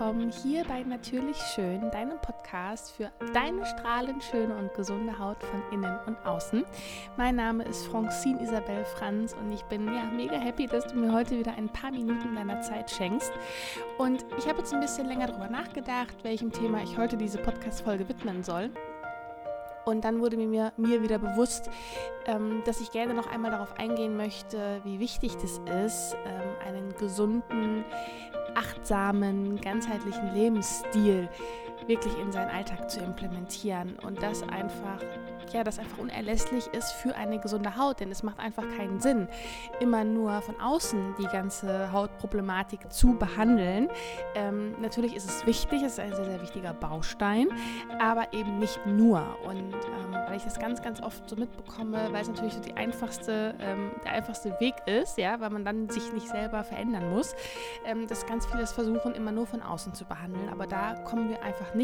willkommen hier bei Natürlich Schön, deinem Podcast für deine strahlend schöne und gesunde Haut von innen und außen. Mein Name ist Francine Isabel Franz und ich bin ja mega happy, dass du mir heute wieder ein paar Minuten deiner Zeit schenkst. Und ich habe jetzt ein bisschen länger darüber nachgedacht, welchem Thema ich heute diese Podcast-Folge widmen soll. Und dann wurde mir, mir wieder bewusst, ähm, dass ich gerne noch einmal darauf eingehen möchte, wie wichtig das ist, ähm, einen gesunden, achtsamen, ganzheitlichen Lebensstil wirklich in seinen Alltag zu implementieren und das einfach ja, das einfach unerlässlich ist für eine gesunde Haut, denn es macht einfach keinen Sinn, immer nur von außen die ganze Hautproblematik zu behandeln. Ähm, natürlich ist es wichtig, es ist ein sehr, sehr wichtiger Baustein, aber eben nicht nur. Und ähm, weil ich das ganz, ganz oft so mitbekomme, weil es natürlich so die einfachste, ähm, der einfachste Weg ist, ja, weil man dann sich nicht selber verändern muss, ähm, dass ganz viele es versuchen, immer nur von außen zu behandeln. Aber da kommen wir einfach nicht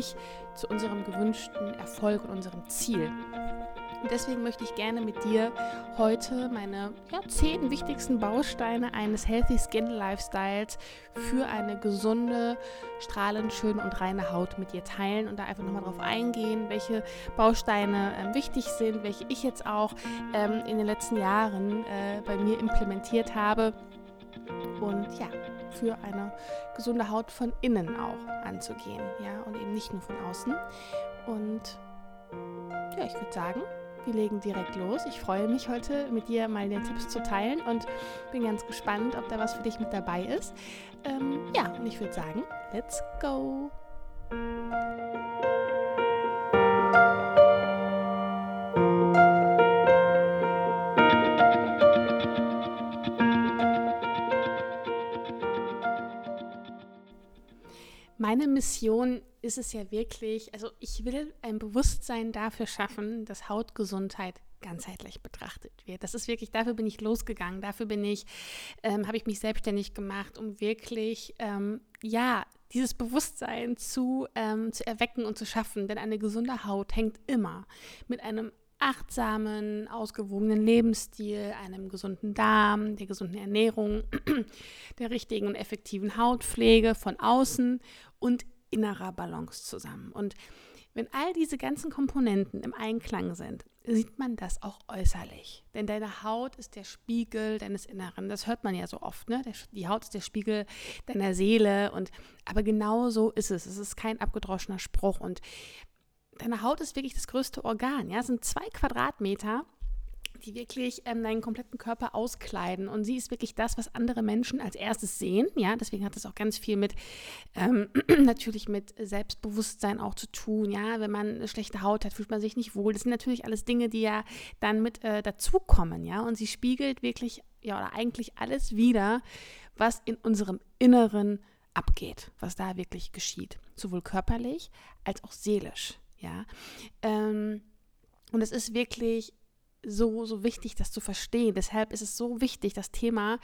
zu unserem gewünschten Erfolg und unserem Ziel. Und deswegen möchte ich gerne mit dir heute meine ja, zehn wichtigsten Bausteine eines Healthy Skin Lifestyles für eine gesunde, strahlend schöne und reine Haut mit dir teilen und da einfach nochmal drauf eingehen, welche Bausteine ähm, wichtig sind, welche ich jetzt auch ähm, in den letzten Jahren äh, bei mir implementiert habe. Und ja, für eine gesunde Haut von innen auch anzugehen, ja, und eben nicht nur von außen. Und ja, ich würde sagen, wir legen direkt los. Ich freue mich heute mit dir mal den Tipps zu teilen und bin ganz gespannt, ob da was für dich mit dabei ist. Ähm, ja, und ich würde sagen, let's go! Meine Mission ist es ja wirklich, also ich will ein Bewusstsein dafür schaffen, dass Hautgesundheit ganzheitlich betrachtet wird. Das ist wirklich, dafür bin ich losgegangen, dafür bin ich, ähm, habe ich mich selbstständig gemacht, um wirklich, ähm, ja, dieses Bewusstsein zu, ähm, zu erwecken und zu schaffen. Denn eine gesunde Haut hängt immer mit einem achtsamen, ausgewogenen Lebensstil, einem gesunden Darm, der gesunden Ernährung, der richtigen und effektiven Hautpflege von außen und innerer Balance zusammen. Und wenn all diese ganzen Komponenten im Einklang sind, sieht man das auch äußerlich. Denn deine Haut ist der Spiegel deines Inneren. Das hört man ja so oft, ne? Die Haut ist der Spiegel deiner Seele. Und aber genau so ist es. Es ist kein abgedroschener Spruch. Und deine Haut ist wirklich das größte Organ. Ja, es sind zwei Quadratmeter die wirklich ähm, deinen kompletten Körper auskleiden. Und sie ist wirklich das, was andere Menschen als erstes sehen. Ja, deswegen hat das auch ganz viel mit ähm, natürlich mit Selbstbewusstsein auch zu tun. Ja, wenn man eine schlechte Haut hat, fühlt man sich nicht wohl. Das sind natürlich alles Dinge, die ja dann mit äh, dazukommen. Ja, und sie spiegelt wirklich ja oder eigentlich alles wieder, was in unserem Inneren abgeht, was da wirklich geschieht, sowohl körperlich als auch seelisch. Ja, ähm, und es ist wirklich so, so wichtig, das zu verstehen. Deshalb ist es so wichtig, das Thema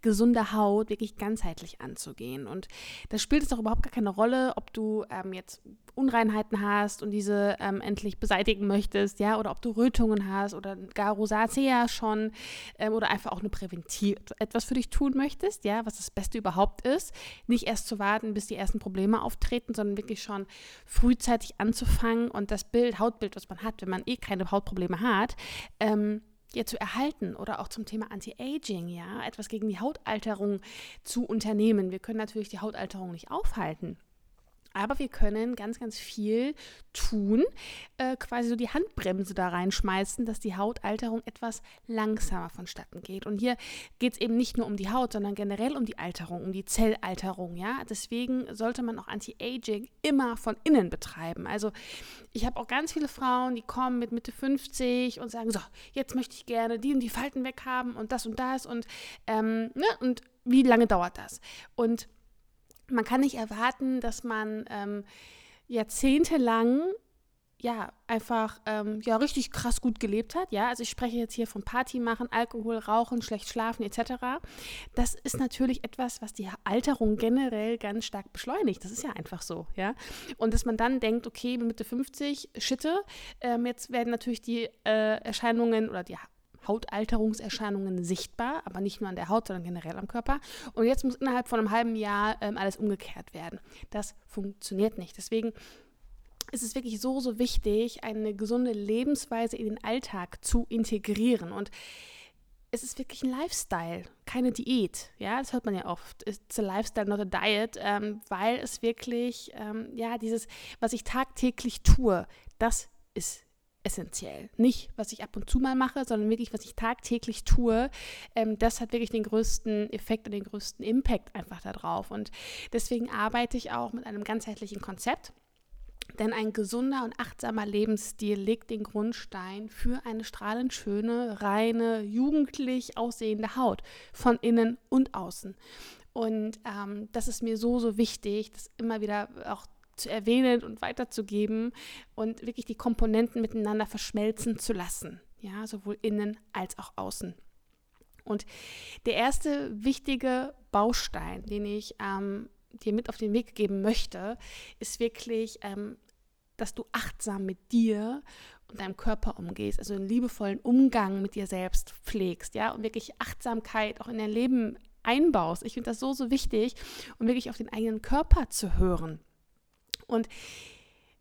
gesunde Haut wirklich ganzheitlich anzugehen. Und da spielt es doch überhaupt gar keine Rolle, ob du ähm, jetzt Unreinheiten hast und diese ähm, endlich beseitigen möchtest, ja, oder ob du Rötungen hast oder gar Rosacea schon ähm, oder einfach auch eine Präventiv etwas für dich tun möchtest, ja, was das Beste überhaupt ist. Nicht erst zu warten, bis die ersten Probleme auftreten, sondern wirklich schon frühzeitig anzufangen und das Bild, Hautbild, was man hat, wenn man eh keine Hautprobleme hat, ähm, ja, zu erhalten oder auch zum Thema Anti-Aging, ja, etwas gegen die Hautalterung zu unternehmen. Wir können natürlich die Hautalterung nicht aufhalten. Aber wir können ganz, ganz viel tun, äh, quasi so die Handbremse da reinschmeißen, dass die Hautalterung etwas langsamer vonstatten geht. Und hier geht es eben nicht nur um die Haut, sondern generell um die Alterung, um die Zellalterung. Ja? Deswegen sollte man auch Anti-Aging immer von innen betreiben. Also ich habe auch ganz viele Frauen, die kommen mit Mitte 50 und sagen, so, jetzt möchte ich gerne die und die Falten weghaben und das und das und, ähm, ne? und wie lange dauert das? Und man kann nicht erwarten, dass man ähm, jahrzehntelang ja, einfach ähm, ja, richtig krass gut gelebt hat. Ja, also ich spreche jetzt hier von Party machen, Alkohol, Rauchen, schlecht schlafen etc. Das ist natürlich etwas, was die Alterung generell ganz stark beschleunigt. Das ist ja einfach so, ja. Und dass man dann denkt, okay, Mitte 50, Schitte, ähm, jetzt werden natürlich die äh, Erscheinungen oder die Hautalterungserscheinungen sichtbar, aber nicht nur an der Haut, sondern generell am Körper. Und jetzt muss innerhalb von einem halben Jahr ähm, alles umgekehrt werden. Das funktioniert nicht. Deswegen ist es wirklich so, so wichtig, eine gesunde Lebensweise in den Alltag zu integrieren. Und es ist wirklich ein Lifestyle, keine Diät. Ja, das hört man ja oft. It's a lifestyle, not a diet, ähm, weil es wirklich, ähm, ja, dieses, was ich tagtäglich tue, das ist essentiell. Nicht, was ich ab und zu mal mache, sondern wirklich, was ich tagtäglich tue. Ähm, das hat wirklich den größten Effekt und den größten Impact einfach darauf. Und deswegen arbeite ich auch mit einem ganzheitlichen Konzept. Denn ein gesunder und achtsamer Lebensstil legt den Grundstein für eine strahlend schöne, reine, jugendlich aussehende Haut von innen und außen. Und ähm, das ist mir so, so wichtig, das immer wieder auch zu erwähnen und weiterzugeben und wirklich die Komponenten miteinander verschmelzen zu lassen. Ja, sowohl innen als auch außen. Und der erste wichtige Baustein, den ich ähm, dir mit auf den Weg geben möchte, ist wirklich, ähm, dass du achtsam mit dir und deinem Körper umgehst, also einen liebevollen Umgang mit dir selbst pflegst, ja, und wirklich Achtsamkeit auch in dein Leben einbaust. Ich finde das so, so wichtig, um wirklich auf den eigenen Körper zu hören. Und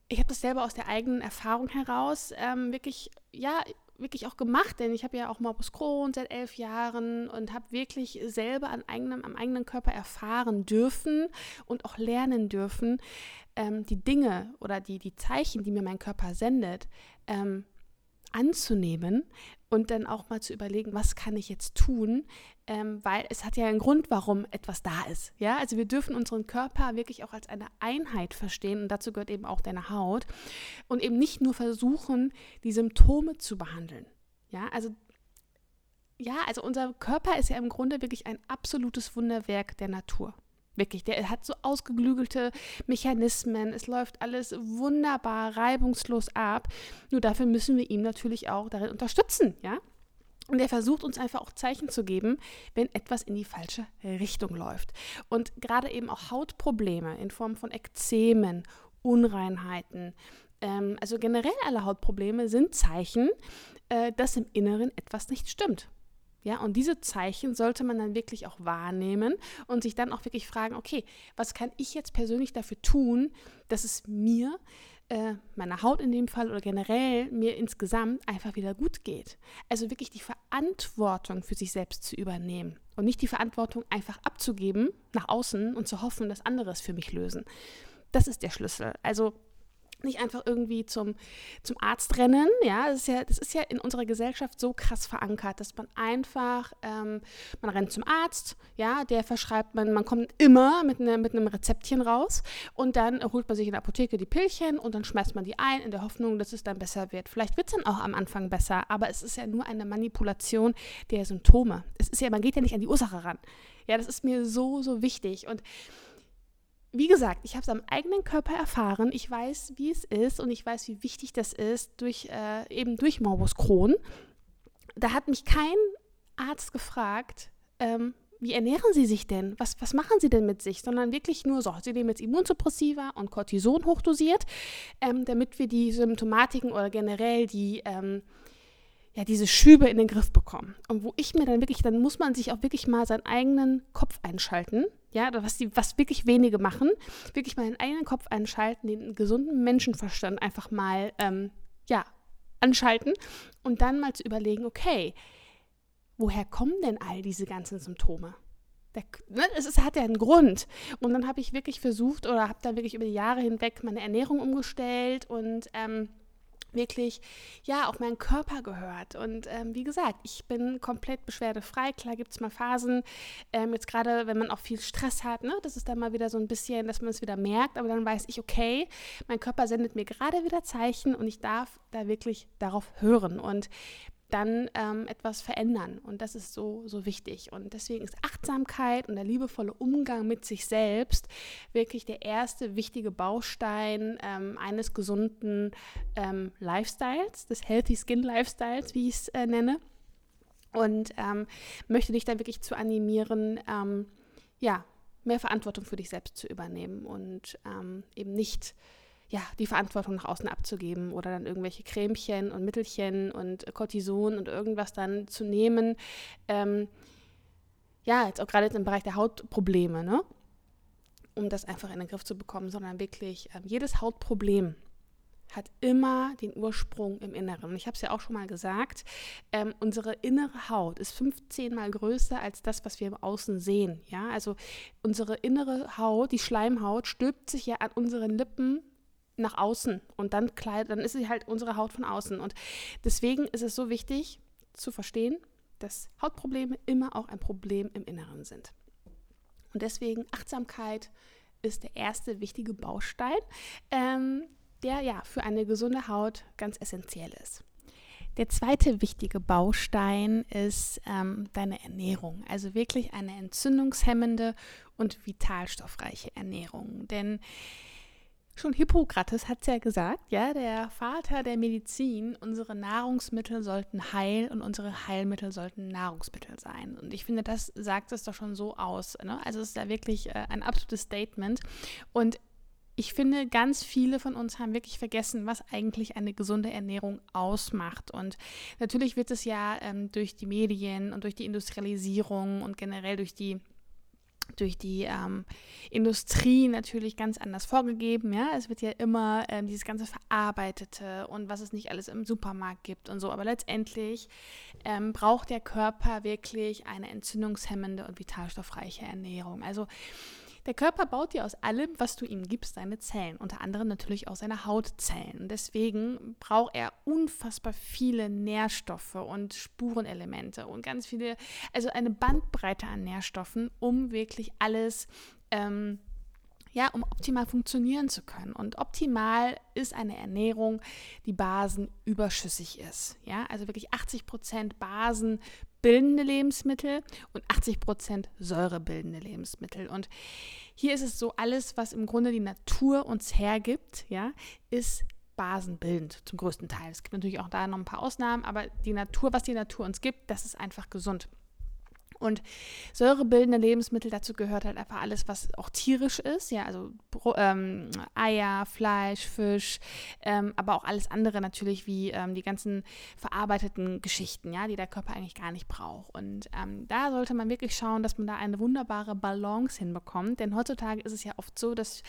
ich habe das selber aus der eigenen Erfahrung heraus ähm, wirklich, ja, wirklich auch gemacht, denn ich habe ja auch Morbus Crohn seit elf Jahren und habe wirklich selber an eigenem, am eigenen Körper erfahren dürfen und auch lernen dürfen, ähm, die Dinge oder die, die Zeichen, die mir mein Körper sendet, ähm, anzunehmen und dann auch mal zu überlegen, was kann ich jetzt tun, ähm, weil es hat ja einen Grund, warum etwas da ist. Ja, also wir dürfen unseren Körper wirklich auch als eine Einheit verstehen und dazu gehört eben auch deine Haut und eben nicht nur versuchen, die Symptome zu behandeln. Ja, also ja, also unser Körper ist ja im Grunde wirklich ein absolutes Wunderwerk der Natur. Wirklich, der hat so ausgeklügelte Mechanismen. Es läuft alles wunderbar, reibungslos ab. Nur dafür müssen wir ihm natürlich auch darin unterstützen, ja? Und er versucht uns einfach auch Zeichen zu geben, wenn etwas in die falsche Richtung läuft. Und gerade eben auch Hautprobleme in Form von Ekzemen, Unreinheiten, ähm, also generell alle Hautprobleme sind Zeichen, äh, dass im Inneren etwas nicht stimmt. Ja, und diese Zeichen sollte man dann wirklich auch wahrnehmen und sich dann auch wirklich fragen, okay, was kann ich jetzt persönlich dafür tun, dass es mir, äh, meiner Haut in dem Fall oder generell mir insgesamt einfach wieder gut geht. Also wirklich die Verantwortung für sich selbst zu übernehmen und nicht die Verantwortung einfach abzugeben nach außen und zu hoffen, dass andere es für mich lösen. Das ist der Schlüssel. Also nicht einfach irgendwie zum, zum Arzt rennen. Ja, das ist ja, das ist ja in unserer Gesellschaft so krass verankert, dass man einfach, ähm, man rennt zum Arzt, ja, der verschreibt, man, man kommt immer mit, ne, mit einem Rezeptchen raus und dann holt man sich in der Apotheke die Pillchen und dann schmeißt man die ein in der Hoffnung, dass es dann besser wird. Vielleicht wird es dann auch am Anfang besser, aber es ist ja nur eine Manipulation der Symptome. Es ist ja, man geht ja nicht an die Ursache ran. Ja, das ist mir so, so wichtig und wie gesagt, ich habe es am eigenen Körper erfahren. Ich weiß, wie es ist und ich weiß, wie wichtig das ist, durch, äh, eben durch Morbus Crohn. Da hat mich kein Arzt gefragt, ähm, wie ernähren Sie sich denn? Was, was machen Sie denn mit sich? Sondern wirklich nur so, Sie nehmen jetzt Immunsuppressiva und Cortison hochdosiert, ähm, damit wir die Symptomatiken oder generell die, ähm, ja, diese Schübe in den Griff bekommen. Und wo ich mir dann wirklich, dann muss man sich auch wirklich mal seinen eigenen Kopf einschalten ja, was, die, was wirklich wenige machen, wirklich mal den eigenen Kopf einschalten, den gesunden Menschenverstand einfach mal, ähm, ja, anschalten und dann mal zu überlegen, okay, woher kommen denn all diese ganzen Symptome? Ne, es hat ja einen Grund. Und dann habe ich wirklich versucht oder habe dann wirklich über die Jahre hinweg meine Ernährung umgestellt und ähm, wirklich, ja, auf meinen Körper gehört. Und ähm, wie gesagt, ich bin komplett beschwerdefrei. Klar gibt es mal Phasen, ähm, jetzt gerade, wenn man auch viel Stress hat, ne, das ist dann mal wieder so ein bisschen, dass man es wieder merkt, aber dann weiß ich, okay, mein Körper sendet mir gerade wieder Zeichen und ich darf da wirklich darauf hören. Und dann ähm, etwas verändern. Und das ist so, so wichtig. Und deswegen ist Achtsamkeit und der liebevolle Umgang mit sich selbst wirklich der erste wichtige Baustein ähm, eines gesunden ähm, Lifestyles, des Healthy Skin Lifestyles, wie ich es äh, nenne. Und ähm, möchte dich da wirklich zu animieren, ähm, ja, mehr Verantwortung für dich selbst zu übernehmen und ähm, eben nicht ja, die Verantwortung nach außen abzugeben oder dann irgendwelche Cremchen und Mittelchen und Cortison und irgendwas dann zu nehmen. Ähm, ja, jetzt auch gerade im Bereich der Hautprobleme, ne? um das einfach in den Griff zu bekommen, sondern wirklich äh, jedes Hautproblem hat immer den Ursprung im Inneren. Und ich habe es ja auch schon mal gesagt, ähm, unsere innere Haut ist 15 mal größer als das, was wir im Außen sehen. Ja, also unsere innere Haut, die Schleimhaut, stülpt sich ja an unseren Lippen nach außen und dann, dann ist sie halt unsere Haut von außen. Und deswegen ist es so wichtig zu verstehen, dass Hautprobleme immer auch ein Problem im Inneren sind. Und deswegen Achtsamkeit ist der erste wichtige Baustein, ähm, der ja für eine gesunde Haut ganz essentiell ist. Der zweite wichtige Baustein ist ähm, deine Ernährung, also wirklich eine entzündungshemmende und vitalstoffreiche Ernährung. Denn Schon Hippokrates hat es ja gesagt, ja, der Vater der Medizin, unsere Nahrungsmittel sollten heil und unsere Heilmittel sollten Nahrungsmittel sein. Und ich finde, das sagt es doch schon so aus. Ne? Also es ist ja wirklich äh, ein absolutes Statement. Und ich finde, ganz viele von uns haben wirklich vergessen, was eigentlich eine gesunde Ernährung ausmacht. Und natürlich wird es ja ähm, durch die Medien und durch die Industrialisierung und generell durch die durch die ähm, Industrie natürlich ganz anders vorgegeben. Ja, es wird ja immer ähm, dieses ganze Verarbeitete und was es nicht alles im Supermarkt gibt und so. Aber letztendlich ähm, braucht der Körper wirklich eine entzündungshemmende und vitalstoffreiche Ernährung. Also der Körper baut dir aus allem, was du ihm gibst, seine Zellen, unter anderem natürlich auch seine Hautzellen. Deswegen braucht er unfassbar viele Nährstoffe und Spurenelemente und ganz viele, also eine Bandbreite an Nährstoffen, um wirklich alles ähm, ja, um optimal funktionieren zu können. Und optimal ist eine Ernährung, die basenüberschüssig ist. Ja, also wirklich 80 Prozent basenbildende Lebensmittel und 80 Prozent säurebildende Lebensmittel. Und hier ist es so, alles, was im Grunde die Natur uns hergibt, ja, ist basenbildend zum größten Teil. Es gibt natürlich auch da noch ein paar Ausnahmen, aber die Natur, was die Natur uns gibt, das ist einfach gesund. Und säurebildende Lebensmittel, dazu gehört halt einfach alles, was auch tierisch ist, ja, also ähm, Eier, Fleisch, Fisch, ähm, aber auch alles andere natürlich, wie ähm, die ganzen verarbeiteten Geschichten, ja, die der Körper eigentlich gar nicht braucht. Und ähm, da sollte man wirklich schauen, dass man da eine wunderbare Balance hinbekommt, denn heutzutage ist es ja oft so, dass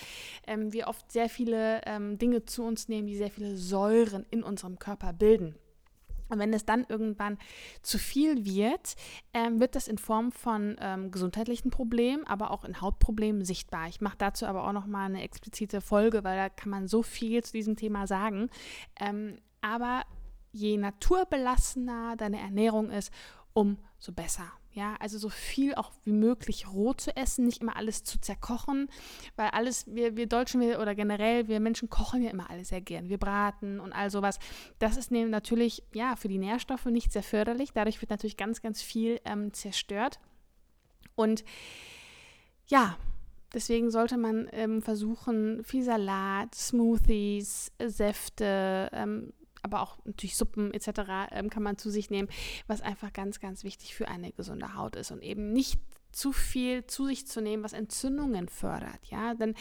ähm, wir oft sehr viele ähm, Dinge zu uns nehmen, die sehr viele Säuren in unserem Körper bilden. Und wenn es dann irgendwann zu viel wird, ähm, wird das in Form von ähm, gesundheitlichen Problemen, aber auch in Hautproblemen sichtbar. Ich mache dazu aber auch noch mal eine explizite Folge, weil da kann man so viel zu diesem Thema sagen. Ähm, aber je naturbelassener deine Ernährung ist, umso besser. Ja, also so viel auch wie möglich roh zu essen, nicht immer alles zu zerkochen, weil alles, wir, wir Deutschen wir, oder generell, wir Menschen kochen ja immer alles sehr gern. Wir braten und all sowas. Das ist natürlich, ja, für die Nährstoffe nicht sehr förderlich. Dadurch wird natürlich ganz, ganz viel ähm, zerstört. Und ja, Deswegen sollte man ähm, versuchen, viel Salat, Smoothies, Säfte, ähm, aber auch natürlich Suppen etc. Ähm, kann man zu sich nehmen, was einfach ganz, ganz wichtig für eine gesunde Haut ist und eben nicht zu viel zu sich zu nehmen, was Entzündungen fördert. Ja, denn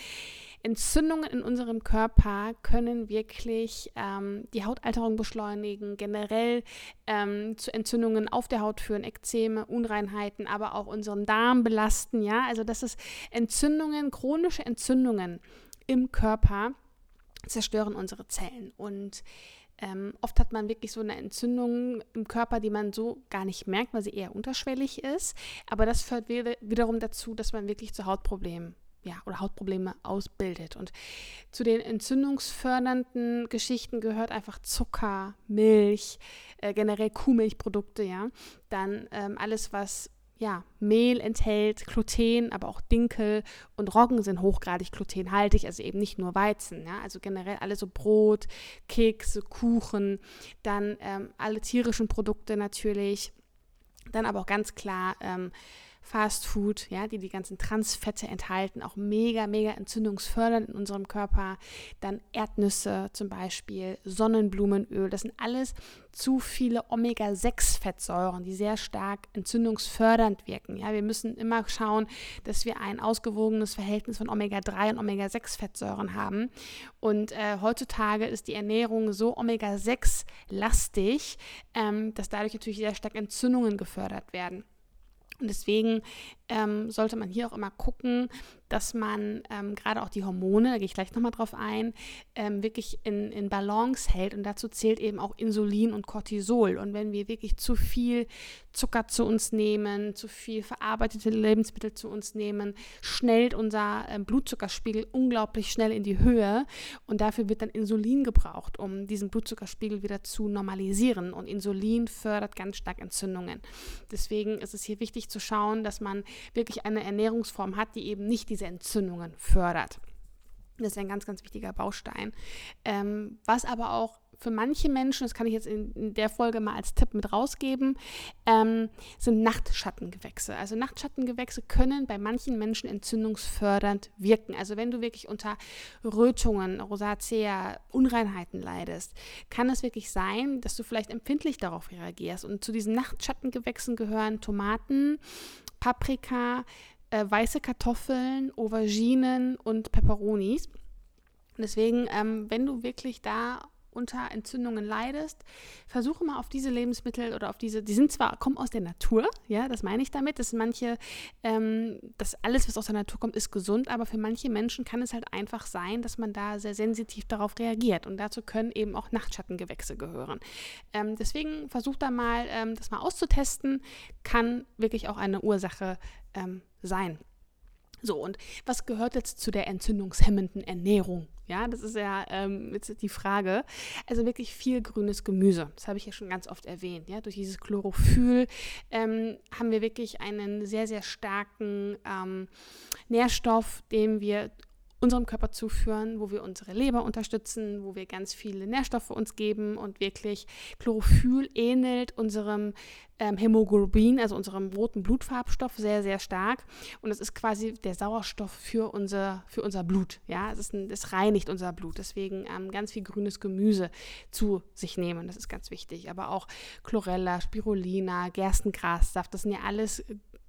Entzündungen in unserem Körper können wirklich ähm, die Hautalterung beschleunigen, generell ähm, zu Entzündungen auf der Haut führen, Ekzeme, Unreinheiten, aber auch unseren Darm belasten. Ja, also das ist Entzündungen, chronische Entzündungen im Körper zerstören unsere Zellen und ähm, oft hat man wirklich so eine Entzündung im Körper, die man so gar nicht merkt, weil sie eher unterschwellig ist. Aber das führt wiederum dazu, dass man wirklich zu Hautproblemen ja, oder Hautprobleme ausbildet. Und zu den entzündungsfördernden Geschichten gehört einfach Zucker, Milch, äh, generell Kuhmilchprodukte, ja. Dann ähm, alles, was ja, Mehl enthält, Gluten, aber auch Dinkel und Roggen sind hochgradig glutenhaltig, also eben nicht nur Weizen. Ja? Also generell alle so Brot, Kekse, Kuchen, dann ähm, alle tierischen Produkte natürlich, dann aber auch ganz klar ähm, Fast Food, ja, die die ganzen Transfette enthalten, auch mega, mega entzündungsfördernd in unserem Körper. Dann Erdnüsse zum Beispiel, Sonnenblumenöl, das sind alles zu viele Omega-6-Fettsäuren, die sehr stark entzündungsfördernd wirken. Ja, wir müssen immer schauen, dass wir ein ausgewogenes Verhältnis von Omega-3 und Omega-6-Fettsäuren haben. Und äh, heutzutage ist die Ernährung so Omega-6-lastig, ähm, dass dadurch natürlich sehr stark Entzündungen gefördert werden. Und deswegen ähm, sollte man hier auch immer gucken, dass man ähm, gerade auch die Hormone, da gehe ich gleich nochmal drauf ein, ähm, wirklich in, in Balance hält. Und dazu zählt eben auch Insulin und Cortisol. Und wenn wir wirklich zu viel Zucker zu uns nehmen, zu viel verarbeitete Lebensmittel zu uns nehmen, schnellt unser ähm, Blutzuckerspiegel unglaublich schnell in die Höhe. Und dafür wird dann Insulin gebraucht, um diesen Blutzuckerspiegel wieder zu normalisieren. Und Insulin fördert ganz stark Entzündungen. Deswegen ist es hier wichtig zu schauen, dass man wirklich eine Ernährungsform hat, die eben nicht diese Entzündungen fördert. Das ist ein ganz, ganz wichtiger Baustein. Ähm, was aber auch für manche Menschen, das kann ich jetzt in, in der Folge mal als Tipp mit rausgeben, ähm, sind Nachtschattengewächse. Also Nachtschattengewächse können bei manchen Menschen entzündungsfördernd wirken. Also wenn du wirklich unter Rötungen, Rosacea, Unreinheiten leidest, kann es wirklich sein, dass du vielleicht empfindlich darauf reagierst. Und zu diesen Nachtschattengewächsen gehören Tomaten, Paprika, äh, weiße Kartoffeln, Auberginen und Peperonis. Deswegen, ähm, wenn du wirklich da unter Entzündungen leidest, versuche mal auf diese Lebensmittel oder auf diese, die sind zwar, kommen aus der Natur, ja, das meine ich damit, dass manche, ähm, dass alles, was aus der Natur kommt, ist gesund, aber für manche Menschen kann es halt einfach sein, dass man da sehr sensitiv darauf reagiert und dazu können eben auch Nachtschattengewächse gehören. Ähm, deswegen versuch da mal, ähm, das mal auszutesten, kann wirklich auch eine Ursache ähm, sein. So, und was gehört jetzt zu der entzündungshemmenden Ernährung? Ja, das ist ja ähm, jetzt die Frage. Also wirklich viel grünes Gemüse. Das habe ich ja schon ganz oft erwähnt. Ja, durch dieses Chlorophyll ähm, haben wir wirklich einen sehr, sehr starken ähm, Nährstoff, den wir unserem Körper zuführen, wo wir unsere Leber unterstützen, wo wir ganz viele Nährstoffe uns geben und wirklich Chlorophyll ähnelt unserem ähm, Hämoglobin, also unserem roten Blutfarbstoff, sehr, sehr stark. Und es ist quasi der Sauerstoff für unser, für unser Blut. Ja, es, ist ein, es reinigt unser Blut. Deswegen ähm, ganz viel grünes Gemüse zu sich nehmen. Das ist ganz wichtig. Aber auch Chlorella, Spirulina, Gerstengrassaft, das sind ja alles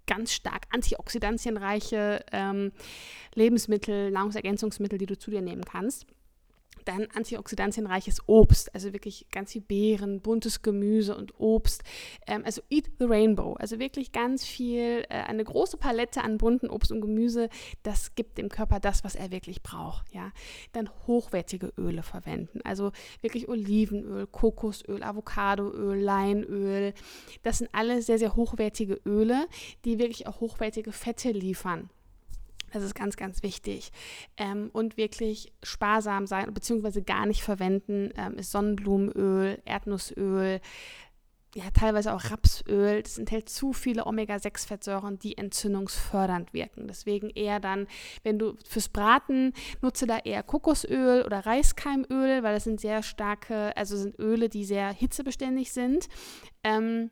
ganz stark antioxidantienreiche ähm, Lebensmittel, Nahrungsergänzungsmittel, die du zu dir nehmen kannst. Dann antioxidantienreiches Obst, also wirklich ganz viel Beeren, buntes Gemüse und Obst. Ähm, also Eat the Rainbow, also wirklich ganz viel, äh, eine große Palette an bunten Obst und Gemüse. Das gibt dem Körper das, was er wirklich braucht. Ja? Dann hochwertige Öle verwenden, also wirklich Olivenöl, Kokosöl, Avocadoöl, Leinöl. Das sind alle sehr, sehr hochwertige Öle, die wirklich auch hochwertige Fette liefern. Das ist ganz, ganz wichtig. Ähm, und wirklich sparsam sein, beziehungsweise gar nicht verwenden, ähm, ist Sonnenblumenöl, Erdnussöl, ja, teilweise auch Rapsöl. Das enthält zu viele Omega-6-Fettsäuren, die entzündungsfördernd wirken. Deswegen eher dann, wenn du fürs Braten nutze da eher Kokosöl oder Reiskeimöl, weil das sind sehr starke, also sind Öle, die sehr hitzebeständig sind. Ähm,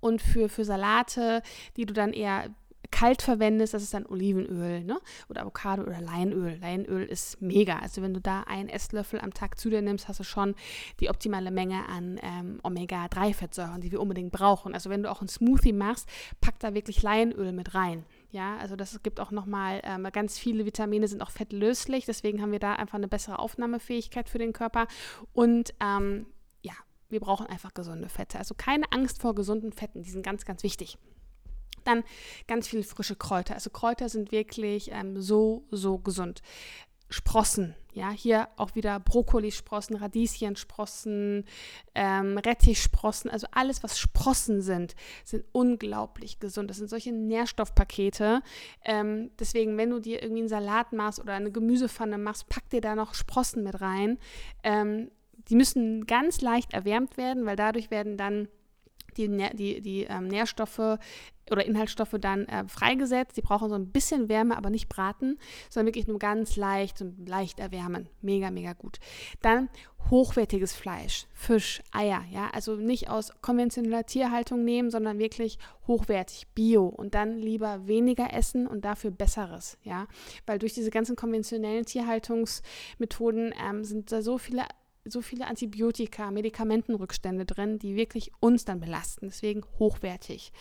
und für, für Salate, die du dann eher kalt verwendest, das ist dann Olivenöl ne? oder Avocado oder Leinöl. Leinöl ist mega. Also wenn du da einen Esslöffel am Tag zu dir nimmst, hast du schon die optimale Menge an ähm, Omega-3-Fettsäuren, die wir unbedingt brauchen. Also wenn du auch einen Smoothie machst, pack da wirklich Leinöl mit rein. Ja, also das gibt auch nochmal, ähm, ganz viele Vitamine sind auch fettlöslich, deswegen haben wir da einfach eine bessere Aufnahmefähigkeit für den Körper. Und ähm, ja, wir brauchen einfach gesunde Fette. Also keine Angst vor gesunden Fetten, die sind ganz, ganz wichtig. Dann ganz viele frische Kräuter. Also Kräuter sind wirklich ähm, so, so gesund. Sprossen, ja, hier auch wieder Brokkolisprossen, Radieschensprossen, ähm, Rettichsprossen, also alles, was Sprossen sind, sind unglaublich gesund. Das sind solche Nährstoffpakete. Ähm, deswegen, wenn du dir irgendwie einen Salat machst oder eine Gemüsepfanne machst, pack dir da noch Sprossen mit rein. Ähm, die müssen ganz leicht erwärmt werden, weil dadurch werden dann die, die, die ähm, Nährstoffe oder Inhaltsstoffe dann äh, freigesetzt. Die brauchen so ein bisschen Wärme, aber nicht braten, sondern wirklich nur ganz leicht, so leicht erwärmen. Mega, mega gut. Dann hochwertiges Fleisch, Fisch, Eier, ja, also nicht aus konventioneller Tierhaltung nehmen, sondern wirklich hochwertig, bio und dann lieber weniger essen und dafür besseres, ja, weil durch diese ganzen konventionellen Tierhaltungsmethoden ähm, sind da so viele so viele Antibiotika, Medikamentenrückstände drin, die wirklich uns dann belasten. Deswegen hochwertig.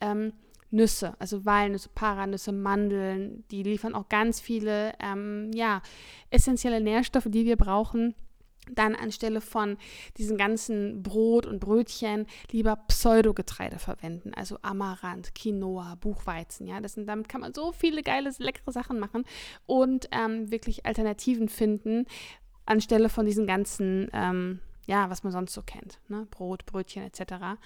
Ähm, Nüsse, also Walnüsse, Paranüsse, Mandeln, die liefern auch ganz viele ähm, ja, essentielle Nährstoffe, die wir brauchen. Dann anstelle von diesen ganzen Brot und Brötchen lieber Pseudogetreide verwenden, also Amaranth, Quinoa, Buchweizen. Ja, das sind, damit kann man so viele geile, leckere Sachen machen und ähm, wirklich Alternativen finden, anstelle von diesen ganzen, ähm, ja, was man sonst so kennt, ne? Brot, Brötchen etc.